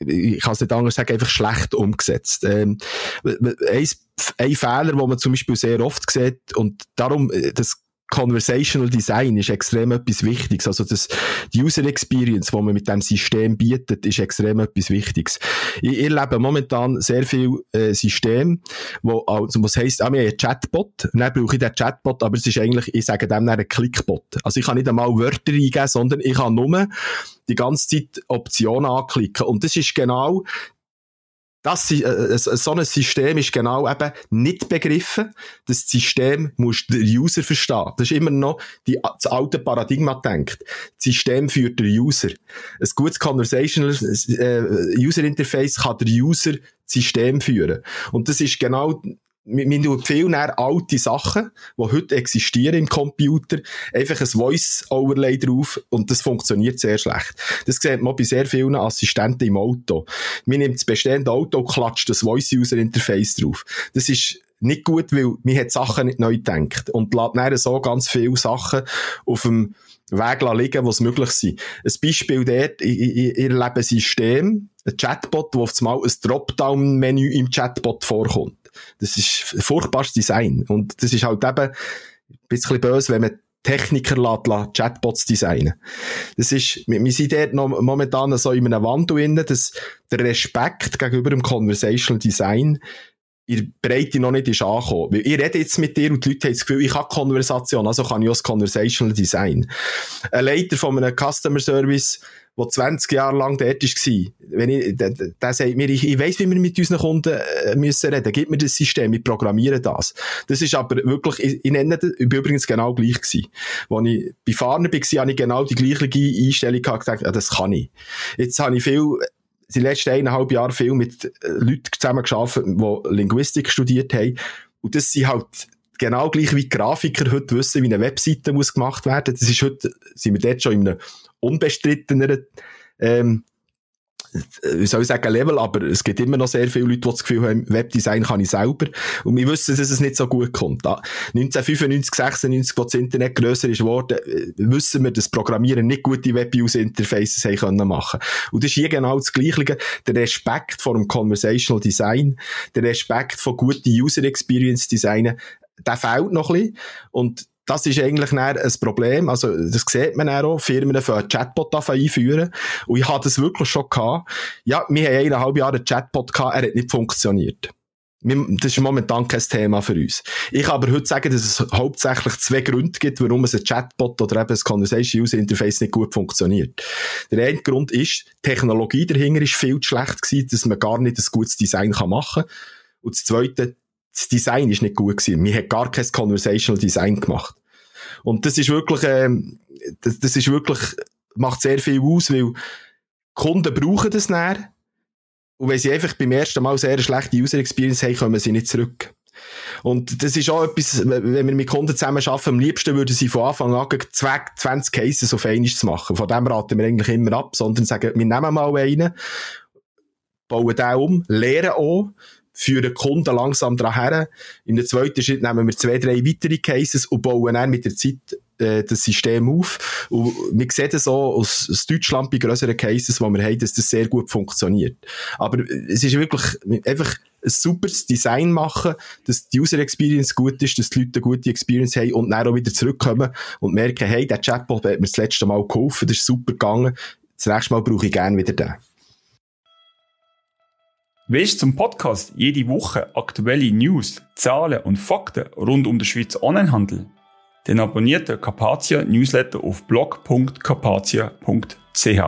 ich kann es nicht anders sagen, einfach schlecht umgesetzt. Ähm, ein, ein Fehler, den man zum Beispiel sehr oft sieht, und darum, äh, das Conversational Design ist extrem etwas Wichtiges. Also das, die User Experience, die man mit dem System bietet, ist extrem etwas Wichtiges. Ich, erlebe momentan sehr viel äh, System, wo, also, was heisst, ah, wir haben einen Chatbot, dann brauche ich den Chatbot, aber es ist eigentlich, ich sage dem ein Clickbot. Also ich kann nicht einmal Wörter eingeben, sondern ich kann nur die ganze Zeit Optionen anklicken. Und das ist genau das, äh, so ein System ist genau eben nicht begriffen. Das System muss der User verstehen. Das ist immer noch die, das alte Paradigma denkt. Das System führt der User. Ein gutes Conversational äh, User Interface kann der User das System führen. Und das ist genau wir tun viel näher alte Sachen, die heute existieren im Computer, einfach ein Voice-Overlay drauf und das funktioniert sehr schlecht. Das sieht man bei sehr vielen Assistenten im Auto. Man nimmt das bestehende Auto und klatscht das Voice-User-Interface drauf. Das ist nicht gut, weil man hat Sachen nicht neu gedacht und lässt dann so ganz viele Sachen auf dem Weg liegen, was möglich sind. Ein Beispiel dort, ich, ich, ich erlebe ein System, ein Chatbot, wo auf einmal ein Dropdown-Menü im Chatbot vorkommt. Das ist furchtbares Design. Und das ist halt eben ein bisschen böse, wenn man Techniker lässt, Chatbots designen. Das ist, wir sind dort noch momentan so in einem Wandel drin, dass der Respekt gegenüber dem Conversational Design in der Breite noch nicht ist angekommen. Weil ich rede jetzt mit dir und die Leute haben das Gefühl, ich habe Konversation, also kann ich auch das Conversational Design. Ein Leiter von einem Customer Service, der 20 Jahre lang dort war, wenn ich, der, der sagt mir, ich, ich weiss, wie wir mit unseren Kunden äh, müssen reden, gib mir das System, wir programmieren das. Das ist aber wirklich, ich, ich nenne das, ich bin übrigens genau gleich gewesen. Als ich bei Fahrern war, habe ich genau die gleiche Einstellung gehabt, gedacht, ja, das kann ich. Jetzt habe ich viel, die letzten eineinhalb Jahre viel mit äh, Leuten zusammengearbeitet, die Linguistik studiert haben. Und das sind halt genau gleich wie Grafiker heute wissen, wie eine Webseite muss gemacht werden. Das ist heute, sind wir dort schon in einem unbestritteneren ähm, wie soll ich sagen, Level, aber es gibt immer noch sehr viele Leute, die das Gefühl haben, Webdesign kann ich selber. Und wir wissen, dass es nicht so gut kommt. 1995, 96, wo das Internet grösser ist geworden, äh, wissen wir, dass Programmieren nicht gute Web-User-Interfaces haben können machen. Und das ist hier genau das Gleiche. Der Respekt vor dem Conversational Design, der Respekt vor guten User-Experience Design, der fehlt noch ein bisschen. Und das ist eigentlich ein Problem. Also, das sieht man auch. Firmen für Chatbot einführen. Und ich hatte das wirklich schon gehabt. Ja, wir haben eineinhalb Jahre einen Chatbot gehabt, er hat nicht funktioniert. Das ist momentan kein Thema für uns. Ich kann aber heute sagen, dass es hauptsächlich zwei Gründe gibt, warum ein Chatbot oder eben ein Conversation User Interface nicht gut funktioniert. Der eine Grund ist, die Technologie dahinter ist viel zu schlecht gewesen, dass man gar nicht ein gutes Design machen kann. Und das zweite, das Design ist nicht gut gewesen. Wir haben gar kein Conversational Design gemacht. Und das ist wirklich, ähm, das, das ist wirklich, macht sehr viel aus, weil Kunden brauchen das näher. Und wenn sie einfach beim ersten Mal sehr schlechte User Experience haben, kommen sie nicht zurück. Und das ist auch etwas, wenn wir mit Kunden zusammen arbeiten, am liebsten würden sie von Anfang an 20 Cases auf einmal zu machen. Von dem raten wir eigentlich immer ab, sondern sagen, wir nehmen mal einen, bauen den um, lernen auch, führen Kunden langsam daran. In der zweiten Schritt nehmen wir zwei, drei weitere Cases und bauen dann mit der Zeit äh, das System auf. Und wir sehen das auch aus, Deutschland bei grösseren Cases, wo wir haben, dass das sehr gut funktioniert. Aber es ist wirklich einfach ein super Design machen, dass die User Experience gut ist, dass die Leute eine gute Experience haben und dann auch wieder zurückkommen und merken, hey, der Chatbot hat mir das letzte Mal geholfen, das ist super gegangen, das nächste Mal brauche ich gerne wieder den. Willst zum Podcast jede Woche aktuelle News, Zahlen und Fakten rund um den Schweizer Onlinehandel? Dann abonniert den Carpathia Newsletter auf blog.carpathia.ch.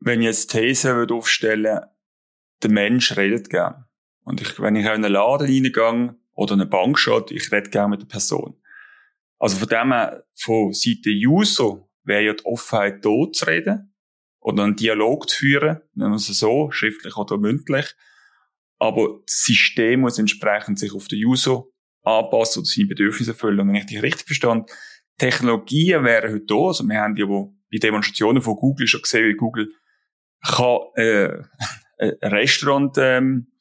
Wenn ich jetzt These aufstellen der Mensch redet gern. Und ich, wenn ich in einen Laden reingehe oder eine Bank schaut, ich rede gern mit der Person. Also von dem von Seite User wäre ja die Offenheit da zu reden oder einen Dialog zu führen, nennen wir es so, schriftlich oder mündlich. Aber das System muss entsprechend sich auf den User anpassen oder seine Bedürfnisse erfüllen. Und wenn ich dich richtig verstand, Technologien wären heute da. Also wir haben ja bei Demonstrationen von Google schon gesehen, wie Google kann äh, ein Restaurant ähm,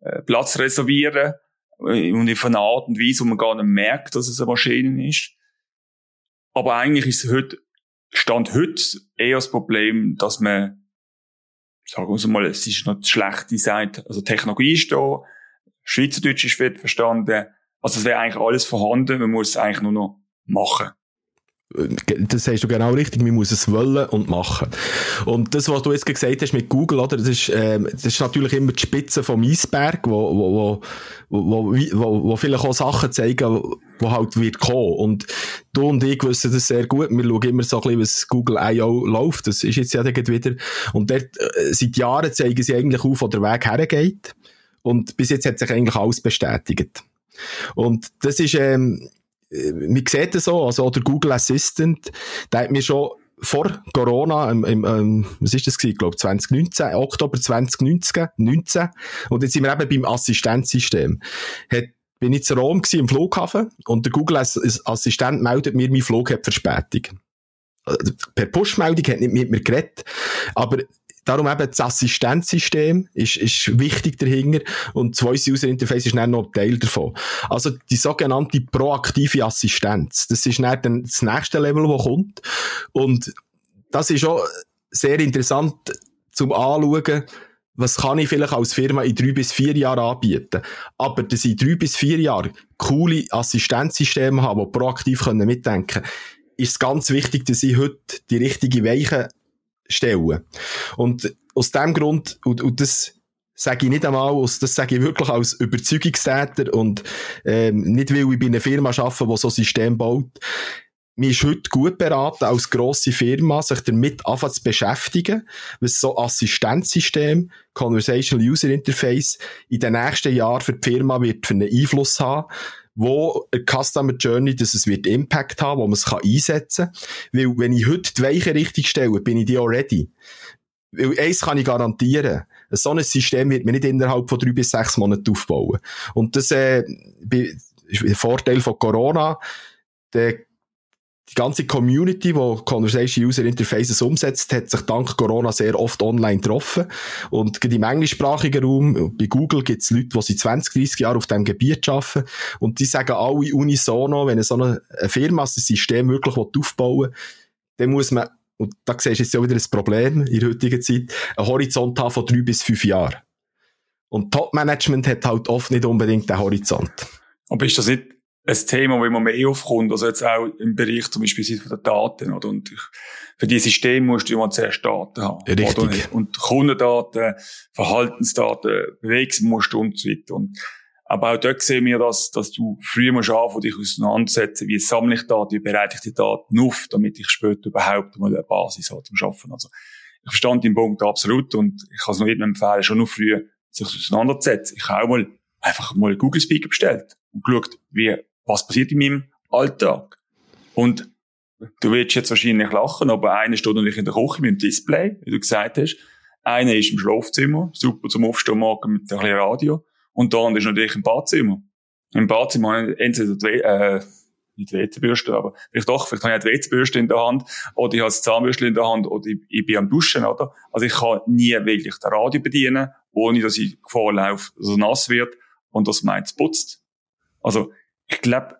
äh, Platz reservieren äh, und in einer Art und Weise, wo man gar nicht merkt, dass es eine Maschine ist. Aber eigentlich ist es heute Stand heute eher das Problem, dass man, sagen wir mal, es ist noch schlecht designt. Also Technologie ist da, Schweizerdeutsch ist wird verstanden. Also es wäre eigentlich alles vorhanden, man muss es eigentlich nur noch machen das sagst du genau richtig, man muss es wollen und machen. Und das, was du jetzt gesagt hast mit Google, oder, das ist, ähm, das ist natürlich immer die Spitze vom Eisberg, wo, wo, wo, wo, wo, vielleicht auch Sachen zeigen, wo halt wird kommen. Und du und ich wissen das sehr gut. Wir schauen immer so ein bisschen, was Google I.O. läuft. Das ist jetzt ja wieder. Und dort, äh, seit Jahren zeigen sie eigentlich auf, wo der Weg hergeht. Und bis jetzt hat sich eigentlich alles bestätigt. Und das ist, ähm, äh, man sieht das so, also der Google Assistant, der hat mir schon vor Corona, im, im, ähm, was ist das gewesen? Ich glaube 2019, Oktober 2019, 19, und jetzt sind wir eben beim Assistenzsystem. Hat, bin ich zu Rom gewesen, im Flughafen und der Google Assistent meldet mir, mein Flug hat Verspätung. Äh, per Push-Meldung hat nicht mit mir geredet, aber Darum eben das Assistenzsystem ist, ist wichtig dahinter und das Voice User Interface ist dann noch ein Teil davon. Also die sogenannte proaktive Assistenz, das ist dann das nächste Level, das kommt und das ist auch sehr interessant zum Anschauen, was kann ich vielleicht als Firma in drei bis vier Jahren anbieten. Aber dass ich in drei bis vier Jahren coole Assistenzsysteme habe, die proaktiv mitdenken können, ist es ganz wichtig, dass ich heute die richtige Weiche stellen. Und aus dem Grund, und, und das sage ich nicht einmal, aus, das sage ich wirklich als Überzeugungstäter und ähm, nicht, weil ich bei einer Firma arbeite, die so ein System baut. Mir ist heute gut beraten, als grosse Firma, sich damit anfangen zu beschäftigen, was so Assistenzsystem, Conversational User Interface in den nächsten Jahren für die Firma wird für einen Einfluss haben wo eine Customer Journey, dass es wird Impact haben, wo man es kann einsetzen kann. Weil, wenn ich heute die Weiche richtig stelle, bin ich die auch ready. Weil eins kann ich garantieren. So ein System wird man nicht innerhalb von drei bis sechs Monaten aufbauen. Und das, äh, ist der Vorteil von Corona. Der die ganze Community, die Conversation User Interfaces umsetzt, hat sich dank Corona sehr oft online getroffen. Und im englischsprachigen Raum, bei Google gibt es Leute, die seit 20, 30 Jahren auf diesem Gebiet arbeiten. Und die sagen alle unisono, wenn so eine Firma ein System wirklich aufbauen will, dann muss man, und da siehst du jetzt ja wieder ein Problem in der heutigen Zeit, einen Horizont haben von drei bis fünf Jahren. Und Top-Management hat halt oft nicht unbedingt den Horizont. Aber ist das nicht ein Thema, wo immer mehr aufkommt, also jetzt auch im Bereich zum Beispiel von den Daten, oder? Und ich, für dieses System musst du immer zuerst Daten haben. Richtig. Oder? Und Kundendaten, Verhaltensdaten, Bewegsmuster und so weiter. Und, aber auch dort sehen wir, dass, dass du früher musst anfangen, dich auseinandersetzen, wie sammle ich Daten, wie bereite ich die Daten auf, damit ich später überhaupt mal eine Basis habe zum Schaffen. Also, ich verstand den Punkt absolut und ich kann es noch jedem empfehlen, schon noch früher sich auseinanderzusetzen. Ich habe auch mal einfach mal Google Speaker bestellt und geschaut, wie was passiert in meinem Alltag. Und du willst jetzt wahrscheinlich lachen, aber einer steht natürlich in der Küche mit dem Display, wie du gesagt hast. Einer ist im Schlafzimmer, super zum Aufstehen morgen mit ein bisschen Radio. Und der andere ist natürlich im Badzimmer. Im Badzimmer habe ich entweder die, äh, nicht WC-Bürste, aber vielleicht doch, vielleicht habe ich die WC-Bürste in der Hand, oder ich habe das Zahnbürste in der Hand, oder ich, ich, bin am Duschen, oder? Also ich kann nie wirklich das Radio bedienen, ohne dass ich Gefahr laufe, dass es nass wird und dass meins putzt. Also, ich glaube,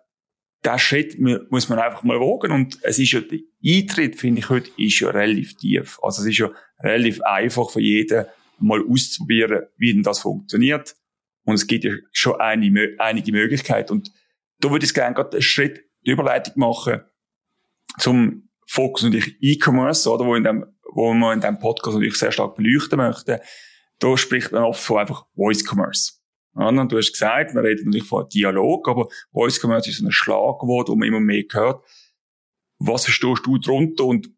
der Schritt muss man einfach mal wagen. Und es ist ja, der Eintritt, finde ich heute, ist ja relativ tief. Also es ist ja relativ einfach für jeden, mal auszuprobieren, wie denn das funktioniert. Und es gibt ja schon eine, einige Möglichkeiten. Und da würde ich gerne gerade einen Schritt die Überleitung machen zum Fokus natürlich E-Commerce, oder, wo, in dem, wo man in diesem Podcast natürlich sehr stark beleuchten möchte. Da spricht man oft von einfach Voice Commerce. Und du hast gesagt, wir reden natürlich von Dialog, aber Voice Commerce ist ein Schlagwort, das man immer mehr hört. Was verstehst du darunter und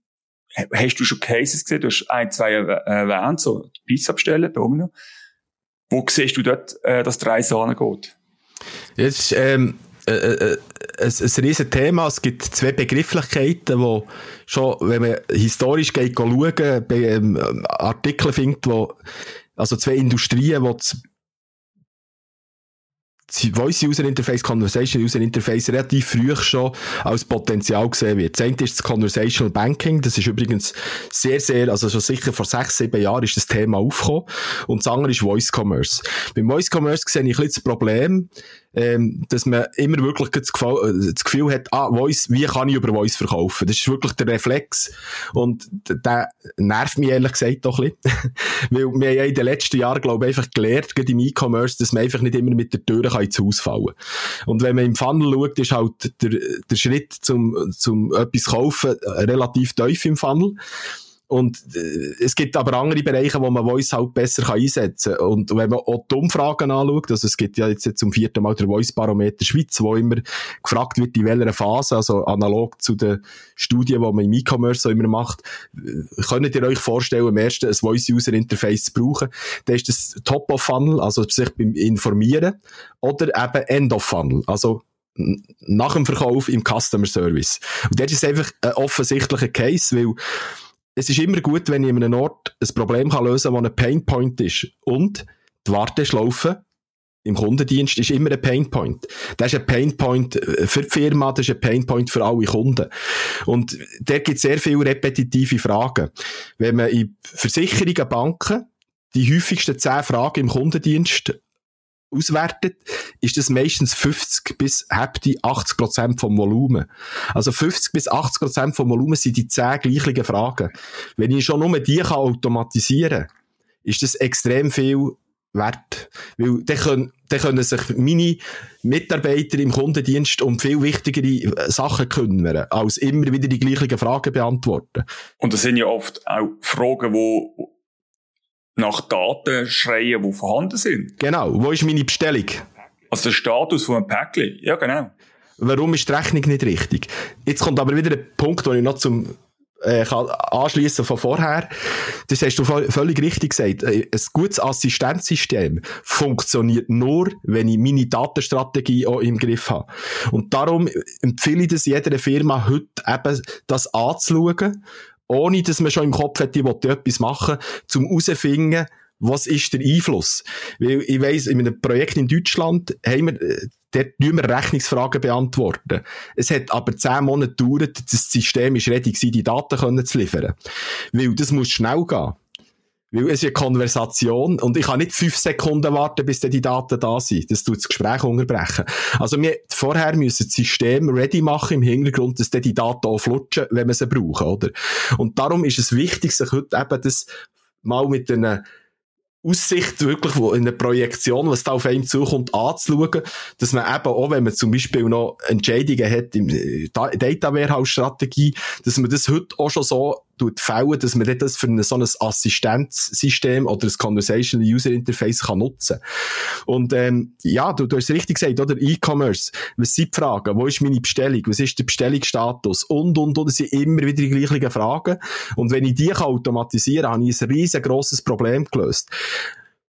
hast du schon Cases gesehen? Du hast ein, zwei erwähnt, so Pizza bestellen, Domino. Wo siehst du dort, äh, dass die Reise angeht? Jetzt, ähm, äh, äh, ein, ein riesen Thema. Es gibt zwei Begrifflichkeiten, wo schon, wenn man historisch geht, schauen, bei, ähm, Artikel findet, wo, also zwei Industrien, die Voice User Interface, Conversation User Interface relativ früh schon als Potenzial gesehen wird. Das eine ist das Conversational Banking. Das ist übrigens sehr, sehr, also schon sicher vor sechs, sieben Jahren ist das Thema aufgekommen. Und das andere ist Voice Commerce. Beim Voice Commerce sehe ich ein bisschen das Problem, ähm, dass man immer wirklich das Gefühl, äh, das Gefühl hat, ah, Voice, wie kann ich über Voice verkaufen? Das ist wirklich der Reflex. Und der nervt mich ehrlich gesagt doch ein bisschen. Weil wir haben in den letzten Jahren, glaube ich, einfach gelernt, gerade im E-Commerce, dass man einfach nicht immer mit der Tür kann ins Haus fallen Und wenn man im Funnel schaut, ist halt der, der Schritt zum, zum etwas kaufen relativ tief im Funnel. Und äh, es gibt aber andere Bereiche, wo man Voice halt besser kann einsetzen kann. Und wenn man auch die Umfragen anschaut, also es gibt ja jetzt zum vierten Mal der Voice Barometer Schweiz, wo immer gefragt wird, in welcher Phase, also analog zu den Studien, die man im E-Commerce immer macht, äh, könnt ihr euch vorstellen, am ersten ein Voice-User-Interface zu brauchen, dann ist das Top-of-Funnel, also sich beim Informieren, oder eben End-of-Funnel, also nach dem Verkauf im Customer Service. Und das ist einfach ein offensichtlicher Case, weil es ist immer gut, wenn ich in einem Ort ein Problem kann lösen kann, das ein Painpoint ist. Und die Warteschlaufe im Kundendienst ist immer ein Painpoint. Das ist ein Painpoint für die Firma, das ist ein Painpoint für alle Kunden. Und da gibt sehr viele repetitive Fragen. Wenn man in Versicherungen, Banken die häufigsten zehn Fragen im Kundendienst auswertet, ist das meistens 50 bis heftig 80 Prozent vom Volumen. Also 50 bis 80 Prozent vom Volumen sind die 10 gleichen Fragen. Wenn ich schon nur die kann automatisieren kann, ist das extrem viel wert. Weil dann können, dann können sich meine Mitarbeiter im Kundendienst um viel wichtigere Sachen kümmern, als immer wieder die gleichen Fragen beantworten. Und das sind ja oft auch Fragen, die nach Daten schreien, die vorhanden sind. Genau. Wo ist meine Bestellung? Also der Status von einem Päckchen. Ja, genau. Warum ist die Rechnung nicht richtig? Jetzt kommt aber wieder ein Punkt, wo ich noch zum äh, anschließen von vorher. Das hast du völlig richtig gesagt. Äh, ein gutes Assistenzsystem funktioniert nur, wenn ich meine Datenstrategie auch im Griff habe. Und darum empfehle ich das jeder Firma heute eben, das anzuschauen ohne dass man schon im Kopf hat, ich will etwas machen, zum herausfinden, was ist der Einfluss? Weil ich weiss, in einem Projekt in Deutschland haben wir, äh, dort müssen wir Rechnungsfragen beantworten. Es hat aber zehn Monate gedauert, das System ist ready gewesen, die Daten zu liefern. Weil das muss schnell gehen. Weil es ist eine Konversation und ich kann nicht fünf Sekunden warten, bis die Daten da sind. Das tut das Gespräch unterbrechen. Also wir vorher müssen das System ready machen im Hintergrund, dass die Daten auch flutschen, wenn wir sie brauchen, oder? Und darum ist es wichtig, sich heute eben das mal mit einer Aussicht wirklich in der Projektion, was da auf einem zukommt, anzuschauen, dass man eben auch, wenn man zum Beispiel noch Entscheidungen hat im äh, Data Warehouse Strategie, dass man das heute auch schon so fällen, dass man das für ein, so ein Assistenzsystem oder ein Conversational User Interface kann nutzen Und ähm, ja, du, du hast es richtig gesagt, oder? E-Commerce, was sind die Fragen? Wo ist meine Bestellung? Was ist der Bestellungsstatus? Und, und, und, das sind immer wieder die gleichen Fragen. Und wenn ich die kann automatisieren kann, habe ich ein riesengroßes Problem gelöst.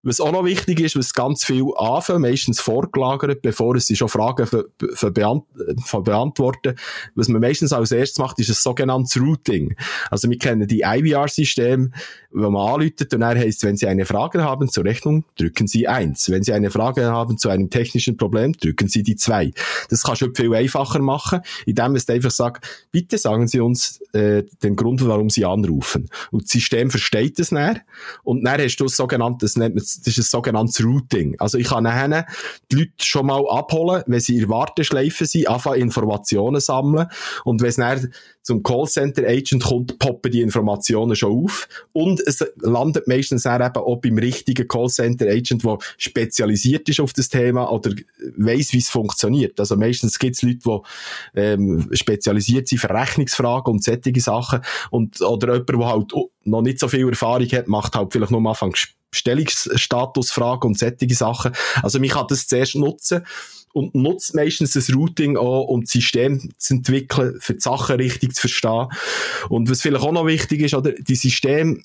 Was auch noch wichtig ist, was ganz viel anfangen, meistens vorgelagert, bevor es schon Fragen für, für, beant für beantworten. Was man meistens als erstes macht, ist ein sogenanntes Routing. Also wir kennen die IVR-Systeme, wo man anläutet und dann heisst, wenn Sie eine Frage haben zur Rechnung, drücken Sie eins. Wenn Sie eine Frage haben zu einem technischen Problem, drücken Sie die zwei. Das kannst du viel einfacher machen, indem es einfach sagt, bitte sagen Sie uns äh, den Grund, warum Sie anrufen. Und das System versteht das dann und dann hast du das sogenannte, das nennt man das ist ein sogenanntes Routing. Also ich kann nachher die Leute schon mal abholen, wenn sie in Warteschleife sind, anfangen Informationen sammeln und wenn es dann zum Callcenter-Agent kommt, poppen die Informationen schon auf und es landet meistens dann eben auch beim richtigen Callcenter-Agent, der spezialisiert ist auf das Thema oder weiss, wie es funktioniert. Also meistens gibt es Leute, die ähm, spezialisiert sind für Rechnungsfragen und solche Sachen und oder jemand, der halt noch nicht so viel Erfahrung hat, macht halt vielleicht nur am Anfang Bestellungsstatusfragen und solche Sachen. Also man kann das zuerst nutzen und nutzt meistens das Routing auch, um das System zu entwickeln, für die Sachen richtig zu verstehen. Und was vielleicht auch noch wichtig ist, oder, die System,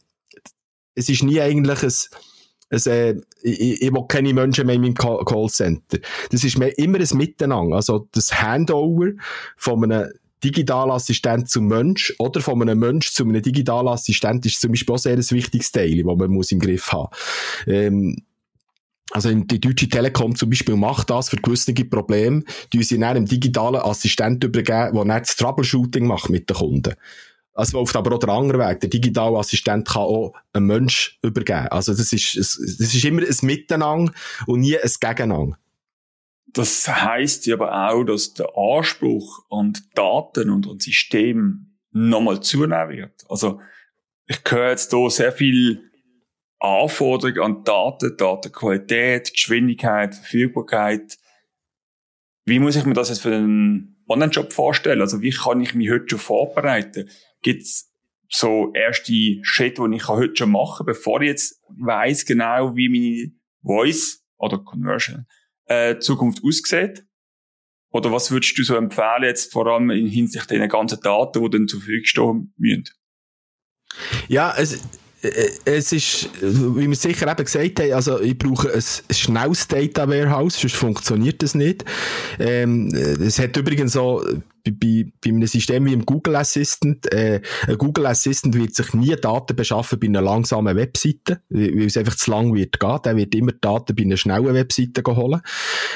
es ist nie eigentlich ein, ein, äh, ich, ich will keine Menschen mehr in meinem Callcenter. Das ist mehr immer ein Miteinander. Also das Handover von einem digitaler Assistent zum Mensch oder von einem Mensch zu einem digitalen Assistent ist zum Beispiel auch sehr ein wichtiges Teil, das man muss im Griff haben ähm, also die Deutsche Telekom zum Beispiel macht das für gewisse Probleme, die sie einem digitalen Assistent übergeben, der nicht das Troubleshooting macht mit den Kunden. Also auf aber auch der andere Weg. Der digitale Assistent kann auch einen Mensch übergeben. Also das ist, das ist immer ein Miteinander und nie ein Gegeneinander. Das heißt aber auch, dass der Anspruch an Daten und an System nochmal zunehmen wird. Also ich höre jetzt hier sehr viel Anforderungen an Daten, Datenqualität, Geschwindigkeit, Verfügbarkeit. Wie muss ich mir das jetzt für einen Online-Job vorstellen? Also wie kann ich mich heute schon vorbereiten? Gibt es so erste Schritte, die ich heute schon machen kann, bevor ich jetzt weiss genau, wie meine Voice oder Conversion äh, Zukunft aussieht? Oder was würdest du so empfehlen, jetzt vor allem in Hinsicht der ganzen Daten, die dann zur Verfügung stehen müssen? Ja, es, äh, es ist, wie wir sicher eben gesagt haben, also ich brauche ein schnelles Data Warehouse, sonst funktioniert das nicht. Ähm, es hat übrigens so bei, bei einem System wie im Google Assistant, äh, ein Google Assistant wird sich nie Daten beschaffen bei einer langsamen Webseite, weil es einfach zu lang wird gehen. Der wird immer Daten bei einer schnellen Webseite holen.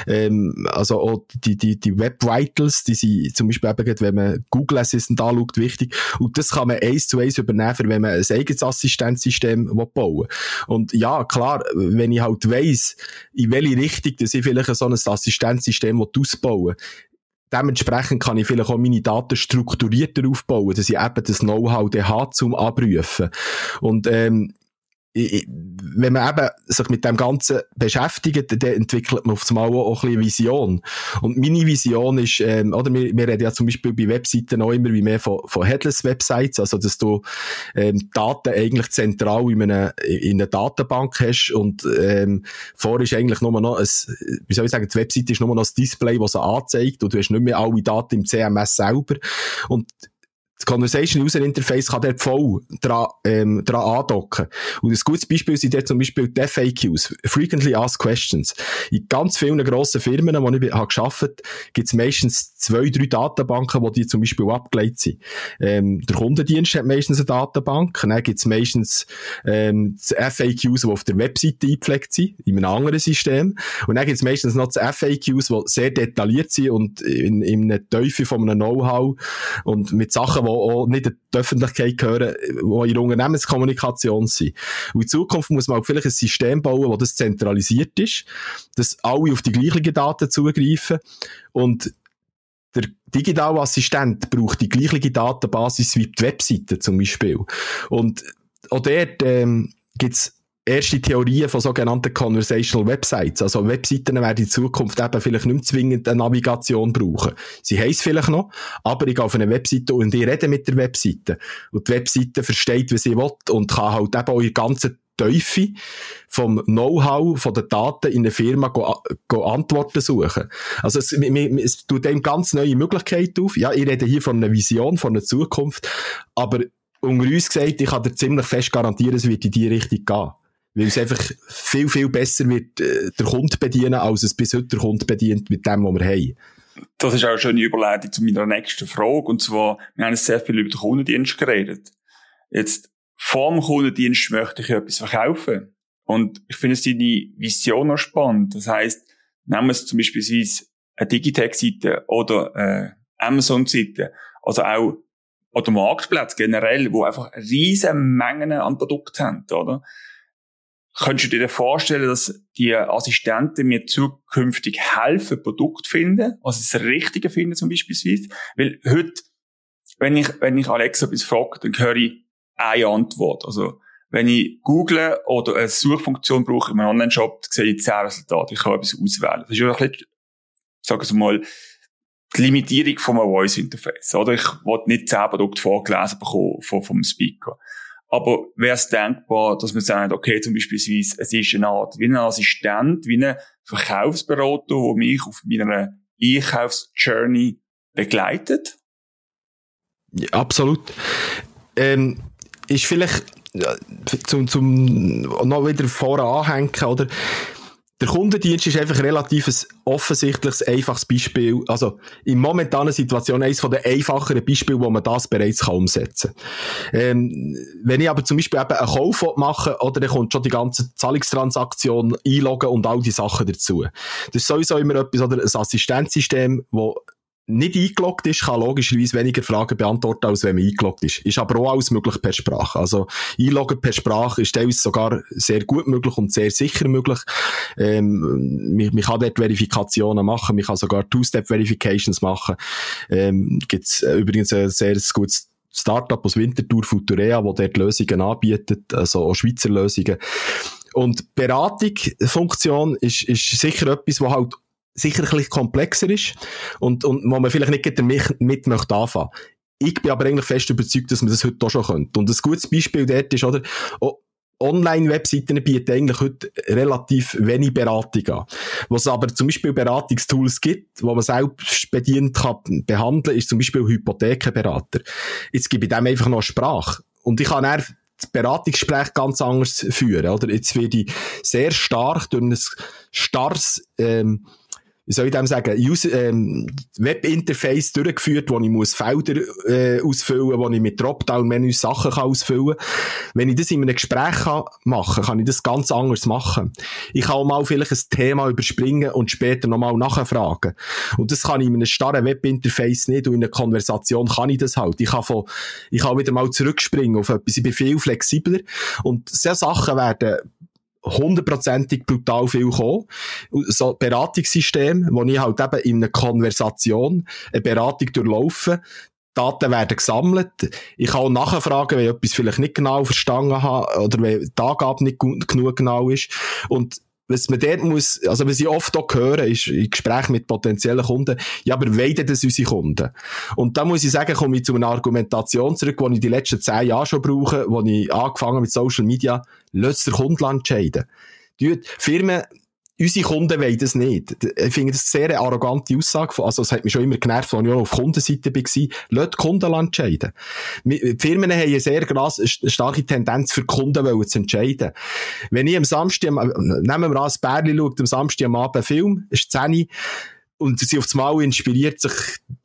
Ähm, also die, die, die Web Vitals, die sind zum Beispiel eben, wenn man Google Assistant anschaut, wichtig. Und das kann man eins zu eins übernehmen, wenn man ein eigenes Assistenzsystem bauen will. Und ja, klar, wenn ich halt weiss, in welche Richtung, dass ich vielleicht so ein Assistenzsystem ausbauen will, dementsprechend kann ich vielleicht auch meine Daten strukturierter aufbauen, dass ich eben das Know-how habe zum Abrufen. Und ähm, wenn man eben sich mit dem Ganzen beschäftigt, dann entwickelt man auf einmal auch ein bisschen Vision. Und meine Vision ist, ähm, oder wir, wir reden ja zum Beispiel bei Webseiten auch immer wie mehr von, von Headless-Websites, also dass du ähm, Daten eigentlich zentral in einer, in einer Datenbank hast und ähm, vor ist eigentlich nur noch ein, wie soll ich sagen, die Webseite ist nur noch ein Display, das sie anzeigt und du hast nicht mehr alle Daten im CMS selber. Und das Conversation User Interface kann dort voll dran, ähm, dran andocken. Und ein gutes Beispiel sind dort zum Beispiel die FAQs, Frequently Asked Questions. In ganz vielen grossen Firmen, die ich habe geschafft, gibt es meistens zwei, drei Datenbanken, wo die zum Beispiel abgeleitet sind. Ähm, der Kundendienst hat meistens eine Datenbank, dann gibt es meistens ähm, das FAQs, die auf der Webseite eingepflegt sind, in einem anderen System. Und dann gibt es meistens noch das FAQs, die sehr detailliert sind und in, in einer Teufel von einem Know-how und mit Sachen, die auch nicht in die Öffentlichkeit gehören, die in der Unternehmenskommunikation sind. Und in Zukunft muss man vielleicht ein System bauen, wo das zentralisiert ist, dass alle auf die gleichen Daten zugreifen und der digitale Assistent braucht die gleiche Datenbasis wie die Webseite zum Beispiel. Und auch dort ähm, gibt es erste Theorien von sogenannten Conversational Websites. Also Webseiten werden in Zukunft eben vielleicht nicht mehr zwingend eine Navigation brauchen. Sie es vielleicht noch, aber ich gehe auf eine Webseite und ich rede mit der Webseite. Und die Webseite versteht, wie sie will und kann halt eben die ganze Teufel vom Know-how, von den Daten in der Firma go, go Antworten suchen. Also es, es tut dem ganz neue Möglichkeiten auf. Ja, ich rede hier von einer Vision, von einer Zukunft, aber unter uns gesagt, ich kann dir ziemlich fest garantieren, es wird in die Richtung gehen. Weil es einfach viel, viel besser wird, äh, der Kunde bedienen, als es bis heute der Kunde bedient mit dem, was wir haben. Das ist auch eine schöne Überleitung zu meiner nächsten Frage. Und zwar, wir haben sehr viel über den Kundendienst geredet. Jetzt, vor dem Kundendienst möchte ich etwas verkaufen. Und ich finde es deine Vision noch spannend. Das heisst, nehmen wir es zum Beispiel eine Digitech-Seite oder eine Amazon-Seite, also auch oder Marktplätze generell, wo einfach riesige Mengen an Produkten haben, oder? Könntest du dir vorstellen, dass die Assistenten mir zukünftig helfen, Produkt finden, also das Richtige finden zum Beispiel? Weil heute, wenn ich, wenn ich Alexa etwas frage, dann höre ich eine Antwort. Also, wenn ich google oder eine Suchfunktion brauche in meinem Online-Shop, sehe ich zehn Resultate. Ich kann etwas auswählen. Das ist ja ein bisschen, sagen wir mal, die Limitierung von einem Voice-Interface, oder? Ich wollte nicht zehn Produkte vorgelesen bekommen vom Speaker. Aber wäre es denkbar, dass man sagt, okay, zum Beispiel, es ist eine Art, wie ein Assistent, wie ein Verkaufsberater, der mich auf meiner Einkaufsjourney begleitet? Ja, absolut. Ähm, ist vielleicht äh, zum, zum noch wieder vorne anhängen, oder? Der Kundendienst ist einfach relativ ein offensichtliches, einfaches Beispiel. Also, in momentanen Situation eines den einfacheren Beispielen, wo man das bereits kann umsetzen kann. Ähm, wenn ich aber zum Beispiel eben einen Kauf mache, oder dann kommt schon die ganze Zahlungstransaktion einloggen und all die Sachen dazu. Das ist sowieso immer etwas, oder ein Assistenzsystem, wo nicht eingeloggt ist, kann logischerweise weniger Fragen beantworten, als wenn man eingeloggt ist. Ist aber auch alles möglich per Sprache. Also, einloggen per Sprache ist teilweise sogar sehr gut möglich und sehr sicher möglich. Ähm, man, man kann dort Verifikationen machen, man kann sogar Two-Step-Verifications machen. Ähm, gibt's äh, übrigens ein sehr gutes Startup aus Winterthur, Futurea, wo dort Lösungen anbietet, also auch Schweizer Lösungen. Und Beratungsfunktion ist, ist sicher etwas, was halt sicher ein bisschen komplexer ist und, und wo man vielleicht nicht damit mit möchte anfangen. Ich bin aber eigentlich fest überzeugt, dass man das heute auch schon könnte. Und ein gutes Beispiel dort ist, oder, Online-Webseiten bieten eigentlich heute relativ wenig Beratung an. Was aber zum Beispiel Beratungstools gibt, wo man selbst bedient kann behandeln, ist zum Beispiel Hypothekenberater. Jetzt gebe ich dem einfach noch Sprache. Und ich kann dann das Beratungsgespräch ganz anders führen, oder? Jetzt werde ich sehr stark durch ein starres, ähm, wie soll ich dem sagen, ähm, Webinterface durchgeführt, wo ich muss Felder äh, ausfüllen wo ich mit Dropdown-Menüs Sachen kann ausfüllen Wenn ich das in einem Gespräch kann machen kann, ich das ganz anders machen. Ich kann auch mal vielleicht ein Thema überspringen und später nochmal nachfragen. Und das kann ich in einem starren Webinterface nicht und in einer Konversation kann ich das halt. Ich kann, von, ich kann wieder mal zurückspringen auf etwas. Ich bin viel flexibler und solche Sachen werden hundertprozentig brutal viel kommen. So Beratungssystem, wo ich halt eben in einer Konversation eine Beratung durchlaufe, Daten werden gesammelt. Ich kann auch nachfragen, wenn ich etwas vielleicht nicht genau verstanden habe oder wenn die Angabe nicht genug genau ist. Und was man dort muss, also was ich oft auch höre, ist in Gesprächen mit potenziellen Kunden, ja, aber weiden das unsere Kunden? Und da muss ich sagen, komme ich zu einer Argumentation zurück, die ich die letzten zehn Jahre schon brauche, wo ich angefangen mit Social Media, lässt der Kunde entscheiden. Die Firmen unsere Kunden wollen das nicht. Ich finde das eine sehr arrogante Aussage. Also, es hat mich schon immer genervt, als ich auch auf Kundenseite war. Lass die Kunden entscheiden. Die Firmen haben eine sehr starke Tendenz, für die Kunden zu entscheiden. Wenn ich am Samstag, nehmen wir an, das Bärli schaut am Samstag am Abend einen Film, ist 10 und sie auf Mal inspiriert sich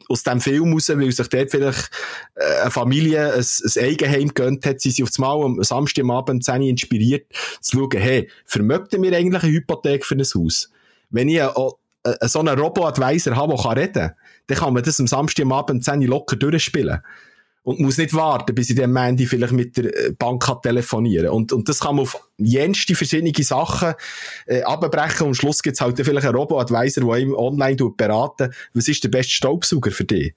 aus dem Film raus, weil sich dort vielleicht äh, eine Familie ein, ein Eigenheim gönnt hat, sie sich auf Mal am Samstag am Abend 10 inspiriert, zu schauen, hey, vermögen wir eigentlich eine Hypothek für ein Haus? Wenn ich eine, eine, so einen Robo-Advisor habe, der reden kann, dann kann man das am Samstag am Abend 10 locker durchspielen und muss nicht warten, bis ich dann am vielleicht mit der äh, Bank kann telefonieren und, und das kann man auf jenste verschiedene Sachen äh, abbrechen und am Schluss gibt's halt vielleicht einen Robo-Advisor, der ihm online beraten was ist der beste Staubsauger für dich?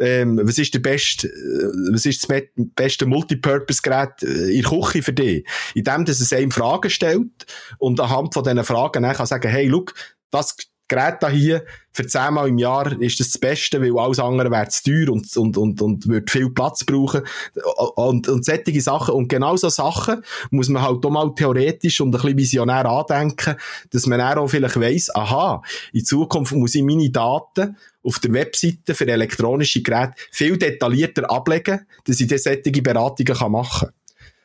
Ähm, was ist der beste, äh, was ist das beste Multipurpose-Gerät äh, in der Küche für dich? Indem, dass es einem Fragen stellt und anhand von diesen Fragen dann kann sagen, hey, look, das Gerät da hier für zehnmal im Jahr ist das das Beste, weil alles andere wäre zu teuer und, und, und, und würde viel Platz brauchen. Und, und solche Sachen. Und genau so Sachen muss man halt auch mal theoretisch und ein bisschen visionär andenken, dass man auch vielleicht weiss, aha, in Zukunft muss ich meine Daten auf der Webseite für elektronische Geräte viel detaillierter ablegen, dass ich dann solche Beratungen machen kann.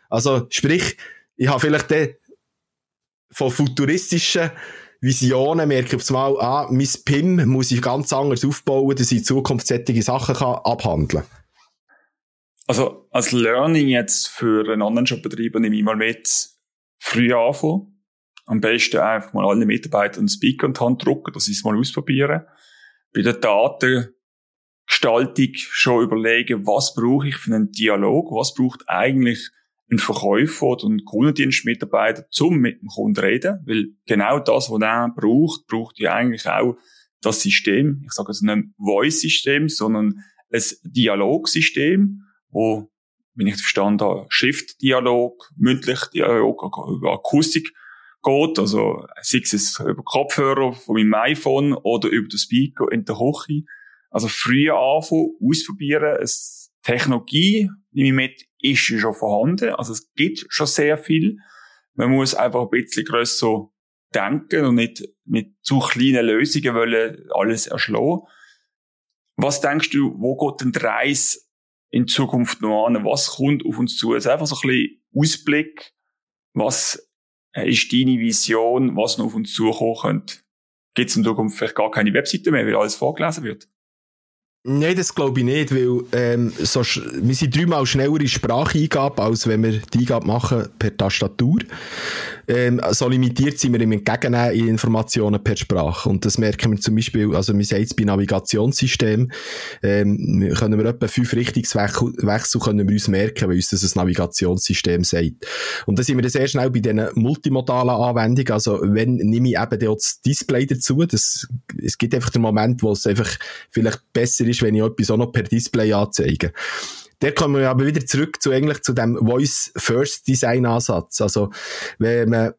Also, sprich, ich habe vielleicht dann von futuristischen Visionen merke ich auf einmal, ah, mein PIM muss ich ganz anders aufbauen, dass ich in Zukunft solche Sachen kann abhandeln. Also, als Learning jetzt für einen Online-Shop-Betreiber nehme ich mal mit, früh anfangen. Am besten einfach mal alle Mitarbeiter einen Speaker in die Hand drucken, dass sie es mal ausprobieren. Bei der Datengestaltung schon überlegen, was brauche ich für einen Dialog, was braucht eigentlich ein Verkäufer oder ein Kundendienstmitarbeiter zum mit dem Kunden reden, weil genau das, was er braucht, braucht ja eigentlich auch das System. Ich sage jetzt nicht Voice-System, sondern ein Dialogsystem, wo, wenn ich verstanden habe, Schriftdialog, mündlich Dialog, über Akustik geht, also sei es über Kopfhörer von meinem iPhone oder über den Speaker in der Küche. Also früher anfangen, ausprobieren, es Technologie, nehme ich mit, ist schon vorhanden. Also es gibt schon sehr viel. Man muss einfach ein bisschen grösser denken und nicht mit zu kleinen Lösungen wollen alles erschlagen. Was denkst du, wo geht denn die Reise in Zukunft noch an? Was kommt auf uns zu? Also einfach so ein bisschen Ausblick. Was ist deine Vision, was noch auf uns zukommen könnte? Gibt es in Zukunft vielleicht gar keine Webseite mehr, weil alles vorgelesen wird? Nein, das glaube ich nicht, weil ähm, so, wir sind dreimal schneller in Spracheingabe, als wenn wir die Eingabe machen per Tastatur. Ähm, so limitiert sind wir im Entgegennehmen in Informationen per Sprache. Und das merken wir zum Beispiel, also wir sehen jetzt bei Navigationssystem, ähm, können wir etwa fünf Richtungswechsel können wir uns merken, weil uns das ein Navigationssystem sagt. Und da sind wir dann sehr schnell bei diesen multimodalen Anwendungen. Also wenn nehme ich eben das Display dazu, das, es gibt einfach den Moment, wo es einfach vielleicht besser ist, wenn ich etwas auch noch per Display anzeige. Der kommen wir aber wieder zurück zu eigentlich zu dem Voice-First-Design-Ansatz. Also, wenn man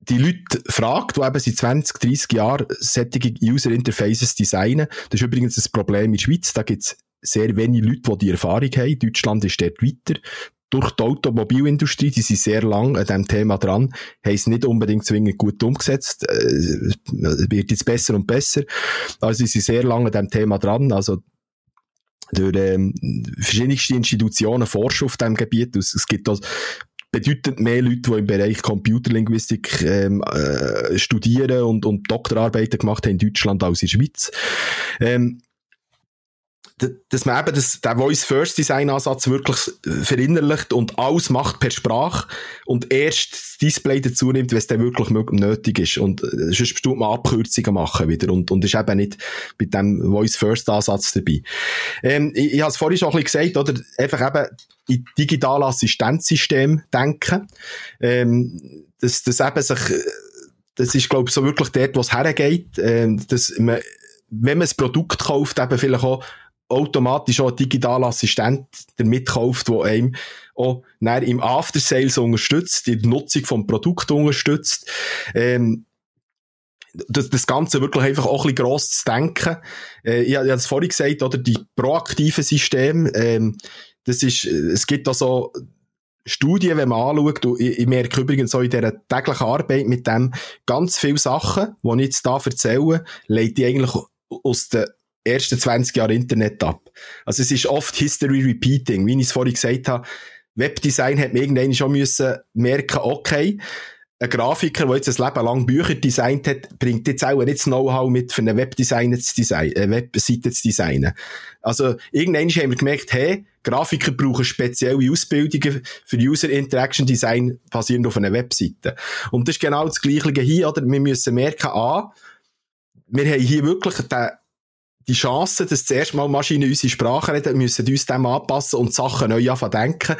die Leute fragt, die eben seit 20, 30 Jahren solche User Interfaces designen. Das ist übrigens das Problem in der Schweiz. Da gibt es sehr wenige Leute, die die Erfahrung haben. Deutschland ist dort weiter. Durch die Automobilindustrie, die sind sehr lang an diesem Thema dran, haben es nicht unbedingt zwingend gut umgesetzt. Äh, wird jetzt besser und besser. Also sie sind sehr lange an diesem Thema dran. Also durch ähm, verschiedenste Institutionen forschen auf diesem Gebiet. Es, es gibt auch bedeutend mehr Leute, die im Bereich Computerlinguistik ähm, äh, studieren und, und Doktorarbeiten gemacht haben in Deutschland als in der Schweiz. Ähm, dass man eben das, den Voice-First-Design-Ansatz wirklich verinnerlicht und alles macht per Sprache und erst das Display dazu nimmt, wenn es dann wirklich nötig ist. Und äh, sonst tut man Abkürzungen machen wieder und, und ist eben nicht mit dem Voice-First-Ansatz dabei. Ähm, ich, ich habe es vorhin schon ein bisschen gesagt, oder? Einfach eben in digitale Assistenzsystem denken. Ähm, dass, dass eben sich, das ist, glaube ich, so wirklich dort, wo es hergeht, ähm, dass man, wenn man ein Produkt kauft, eben vielleicht auch automatisch auch einen digitalen Assistent damit kauft, der einem auch im After Sales unterstützt, die Nutzung vom Produkt unterstützt. Ähm, das, das Ganze wirklich einfach auch ein bisschen gross zu denken. Äh, ich, ich habe es vorhin gesagt, oder die proaktiven Systeme, ähm, das ist, es gibt da so Studien, wenn man anschaut, und ich, ich merke übrigens auch in dieser täglichen Arbeit mit dem, ganz viele Sachen, die ich jetzt hier erzähle, leite ich eigentlich aus den ersten 20 Jahren Internet ab. Also es ist oft History Repeating, wie ich es vorhin gesagt habe. Webdesign hat man irgendwann schon müssen merken, okay, ein Grafiker, der jetzt ein Leben lang Bücher designt hat, bringt jetzt auch nicht das Know-how mit, für eine Webdesigner zu design, äh, Webseite zu designen. Also, irgendwann haben wir gemerkt, hey, Grafiker brauchen spezielle Ausbildungen für User Interaction Design basierend auf einer Webseite. Und das ist genau das Gleiche hier, oder? Wir müssen merken, ah, wir haben hier wirklich den die Chance, dass zuerst mal Maschinen unsere Sprache reden, müssen uns dem anpassen und Sachen neu anfangen denken.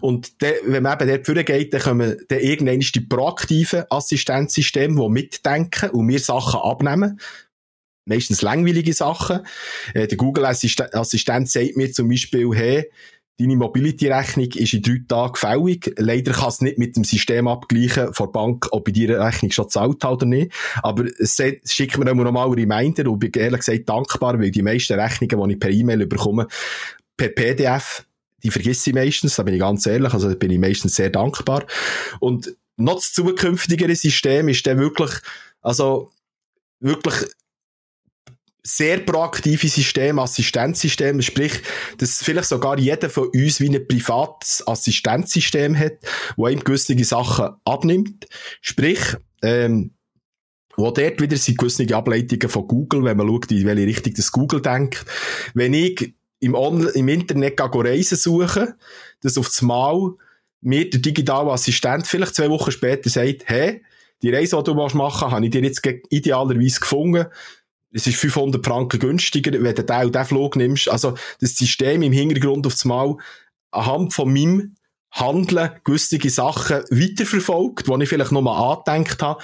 Und de, wenn man eben dort vorgeht, dann kommen dann irgendwann die proaktiven Assistenzsysteme, die mitdenken und mir Sachen abnehmen. Meistens langweilige Sachen. Äh, der Google Assistent sagt mir zum Beispiel, hey, deine Mobility-Rechnung ist in drei Tagen fällig. Leider kann es nicht mit dem System abgleichen von der Bank, ob ich die Rechnung schon zahlt habe oder nicht. Aber schickt mir immer noch mal Reminder und bin ehrlich gesagt dankbar, weil die meisten Rechnungen, die ich per E-Mail bekomme, per PDF, die vergesse ich meistens, da bin ich ganz ehrlich, also da bin ich meistens sehr dankbar. Und noch das zukünftigere System ist dann wirklich, also wirklich sehr proaktive System, Assistenzsystem, sprich, dass vielleicht sogar jeder von uns wie ein privates Assistenzsystem hat, wo ihm gewisse Sachen abnimmt. Sprich, ähm, wo dort wieder sind gewisse Ableitungen von Google, wenn man schaut, in welche Richtung das Google denkt. Wenn ich im, Online im Internet Reisen suche, dass auf das mir der digitale Assistent vielleicht zwei Wochen später sagt, hey, die Reise, die du machen willst, habe ich dir jetzt idealerweise gefunden es ist 500 Franken günstiger, wenn du den, den Flug nimmst. Also, das System im Hintergrund aufs Mal anhand von meinem Handeln gewisse Sachen weiterverfolgt, die ich vielleicht noch mal angedenkt habe.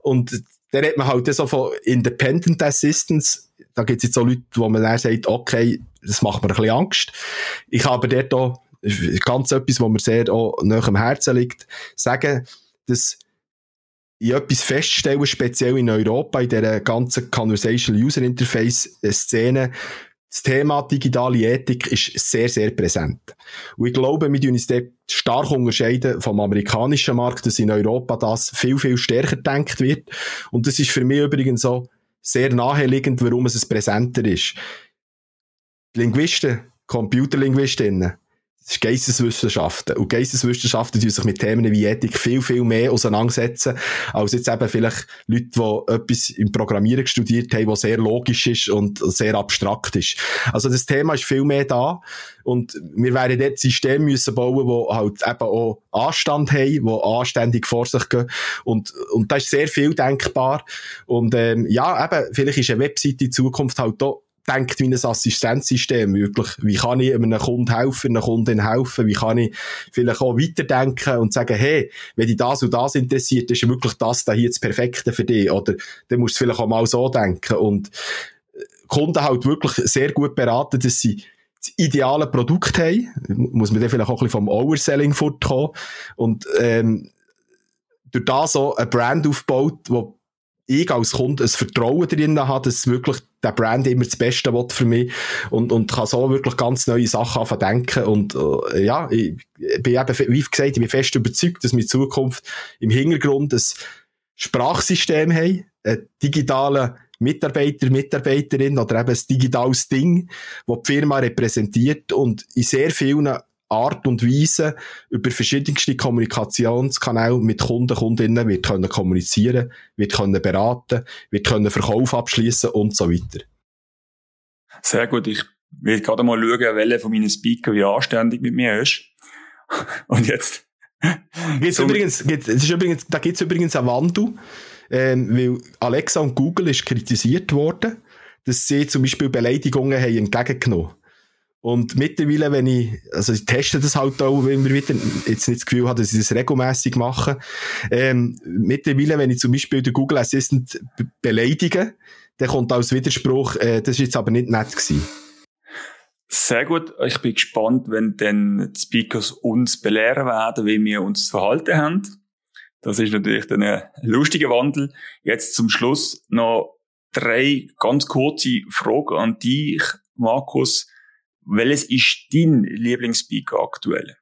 Und da hat man halt so von Independent Assistance, da gibt es jetzt so Leute, wo man dann sagt, okay, das macht mir ein bisschen Angst. Ich habe dort auch ganz etwas, was mir sehr auch nahe am Herzen liegt, sagen, dass ich etwas feststellen, speziell in Europa, in dieser ganzen Conversational User Interface Szene, das Thema digitale Ethik ist sehr, sehr präsent. Und ich glaube, wir uns dort stark unterscheiden vom amerikanischen Markt, dass in Europa das viel, viel stärker gedacht wird. Und das ist für mich übrigens so sehr naheliegend, warum es präsenter ist. Linguisten, Computerlinguistinnen, das ist Geisteswissenschaften. Und Geisteswissenschaften die sich mit Themen wie Ethik viel, viel mehr auseinandersetzen, als jetzt eben vielleicht Leute, die etwas im Programmieren studiert haben, was sehr logisch ist und sehr abstrakt ist. Also das Thema ist viel mehr da. Und wir werden dort Systeme müssen bauen, die halt eben auch Anstand haben, die anständig vor sich gehen. Und, und da ist sehr viel denkbar. Und, ähm, ja, eben, vielleicht ist eine Webseite in Zukunft halt auch denkt wie ein Assistenzsystem wirklich. Wie kann ich einem Kunden helfen, einer Kundin helfen? Wie kann ich vielleicht auch weiterdenken und sagen, hey, wenn dich das und das interessiert, ist wirklich das da hier das Perfekte für dich. Oder dann musst du vielleicht auch mal so denken. Und äh, Kunden halt wirklich sehr gut beraten, dass sie das ideale Produkt haben. Muss man dann vielleicht auch ein bisschen vom Overselling fortkommen. Und, ähm, durch das so ein Brand aufbaut, wo ich als Kunde ein Vertrauen drin habe, dass wirklich der Brand immer das Beste will für mich und, und kann so wirklich ganz neue Sachen anfangen denken. Und äh, ja, ich bin eben, wie gesagt, ich bin fest überzeugt, dass wir in Zukunft im Hintergrund ein Sprachsystem haben, einen digitalen Mitarbeiter, Mitarbeiterin oder eben ein digitales Ding, das die Firma repräsentiert. Und in sehr vielen Art und Weise über verschiedenste Kommunikationskanäle mit Kunden, Kundinnen wird können kommunizieren, wird können beraten, wird können Verkauf abschließen und so weiter. Sehr gut. Ich will gerade mal schauen, welcher von meinen Speaker wie anständig mit mir ist. Und jetzt. Gibt's übrigens, gibt, ist übrigens, da gibt es übrigens einen Wandel, ähm, weil Alexa und Google ist kritisiert worden, dass sie zum Beispiel Beleidigungen haben entgegengenommen und mittlerweile, wenn ich, also ich teste das halt auch immer wieder, jetzt nicht das Gefühl habe, dass ich das regelmäßig mache, ähm, mittlerweile, wenn ich zum Beispiel den Google Assistant beleidige, dann kommt als Widerspruch, äh, das ist jetzt aber nicht nett gewesen. Sehr gut. Ich bin gespannt, wenn dann die Speakers uns belehren werden, wie wir uns zu verhalten haben. Das ist natürlich dann ein lustiger Wandel. Jetzt zum Schluss noch drei ganz kurze Fragen an dich, Markus. Welches ist dein Lieblingsspeaker aktuell?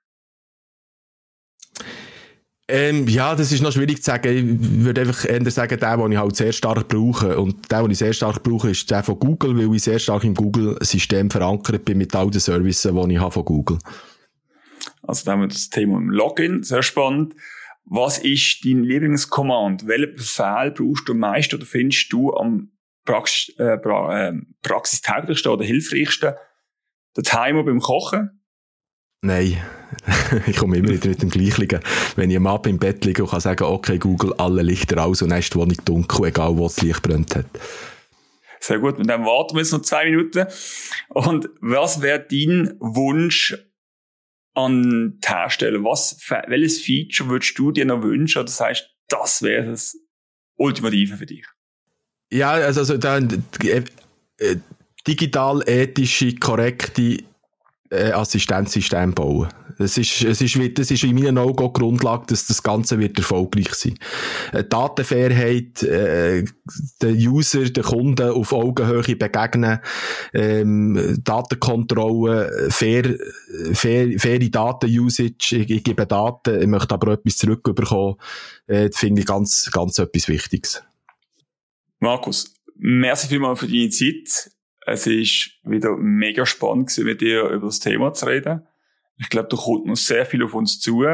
Ähm, ja, das ist noch schwierig zu sagen. Ich würde einfach eher sagen, der, den ich halt sehr stark brauche. Und der, den ich sehr stark brauche, ist der von Google, weil ich sehr stark im Google-System verankert bin mit all den Services, die ich habe von Google. Also da haben wir das Thema im Login, sehr spannend. Was ist dein Lieblingscommand? Welchen Befehl brauchst du am meisten oder findest du am praxis, äh, pra, äh, praxistauglichsten oder hilfreichsten? Der Timer beim Kochen? Nein, ich komme immer wieder mit dem Gleichen. Wenn ich am Abend im Bett liege und kann sagen, okay, Google, alle Lichter aus und dann ist die Wohnung dunkel, egal wo das Licht brennt hat. Sehr gut, mit dem warten wir jetzt noch zwei Minuten. Und was wäre dein Wunsch an die Hersteller? Was, welches Feature würdest du dir noch wünschen oder sagst, das wäre das Ultimative für dich? Ja, also, also dann, äh, äh, digital ethische, korrekte äh, Assistenzsystem bauen. Das ist, es ist, das ist in meinen Augen die Grundlage, dass das Ganze wird erfolgreich sein. Äh, Datenfairheit, äh, den User, den Kunden auf Augenhöhe begegnen, ähm, Datenkontrolle, fair, fair, faire Datenusage, ich, ich gebe Daten, ich möchte aber etwas zurückbekommen, äh, finde ich ganz, ganz etwas Wichtiges. Markus, merci vielmals für deine Zeit. Es ist wieder mega spannend gewesen, mit dir über das Thema zu reden. Ich glaube, da kommt noch sehr viel auf uns zu.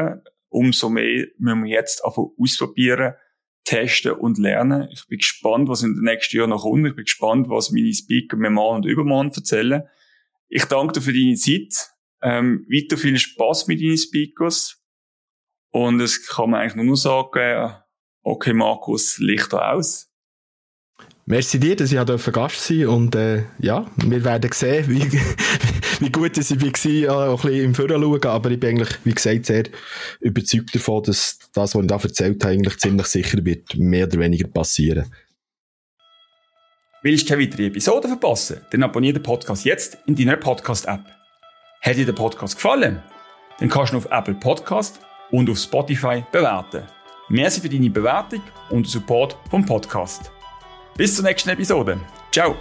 Umso mehr müssen wir jetzt einfach ausprobieren, testen und lernen. Ich bin gespannt, was in den nächsten Jahren noch kommt. Ich bin gespannt, was meine Speaker mir morgen und übermorgen erzählen. Ich danke dir für deine Zeit. Ähm, weiter viel Spaß mit deinen Speakers. Und es kann man eigentlich nur noch sagen, okay, Markus, Lichter aus. Merci dir, dass ich Gast sein und äh, ja, wir werden sehen, wie, wie gut ich war, auch ein bisschen im Führer schauen, aber ich bin eigentlich, wie gesagt, sehr überzeugt davon, dass das, was ich da erzählt habe, eigentlich ziemlich sicher wird mehr oder weniger passieren. Willst du keine weitere Episode verpassen? Dann abonniere den Podcast jetzt in deiner Podcast-App. Hat dir der Podcast gefallen? Dann kannst du ihn auf Apple Podcast und auf Spotify bewerten. Merci für deine Bewertung und den Support vom Podcast. Bis zur nächsten Episode. Ciao!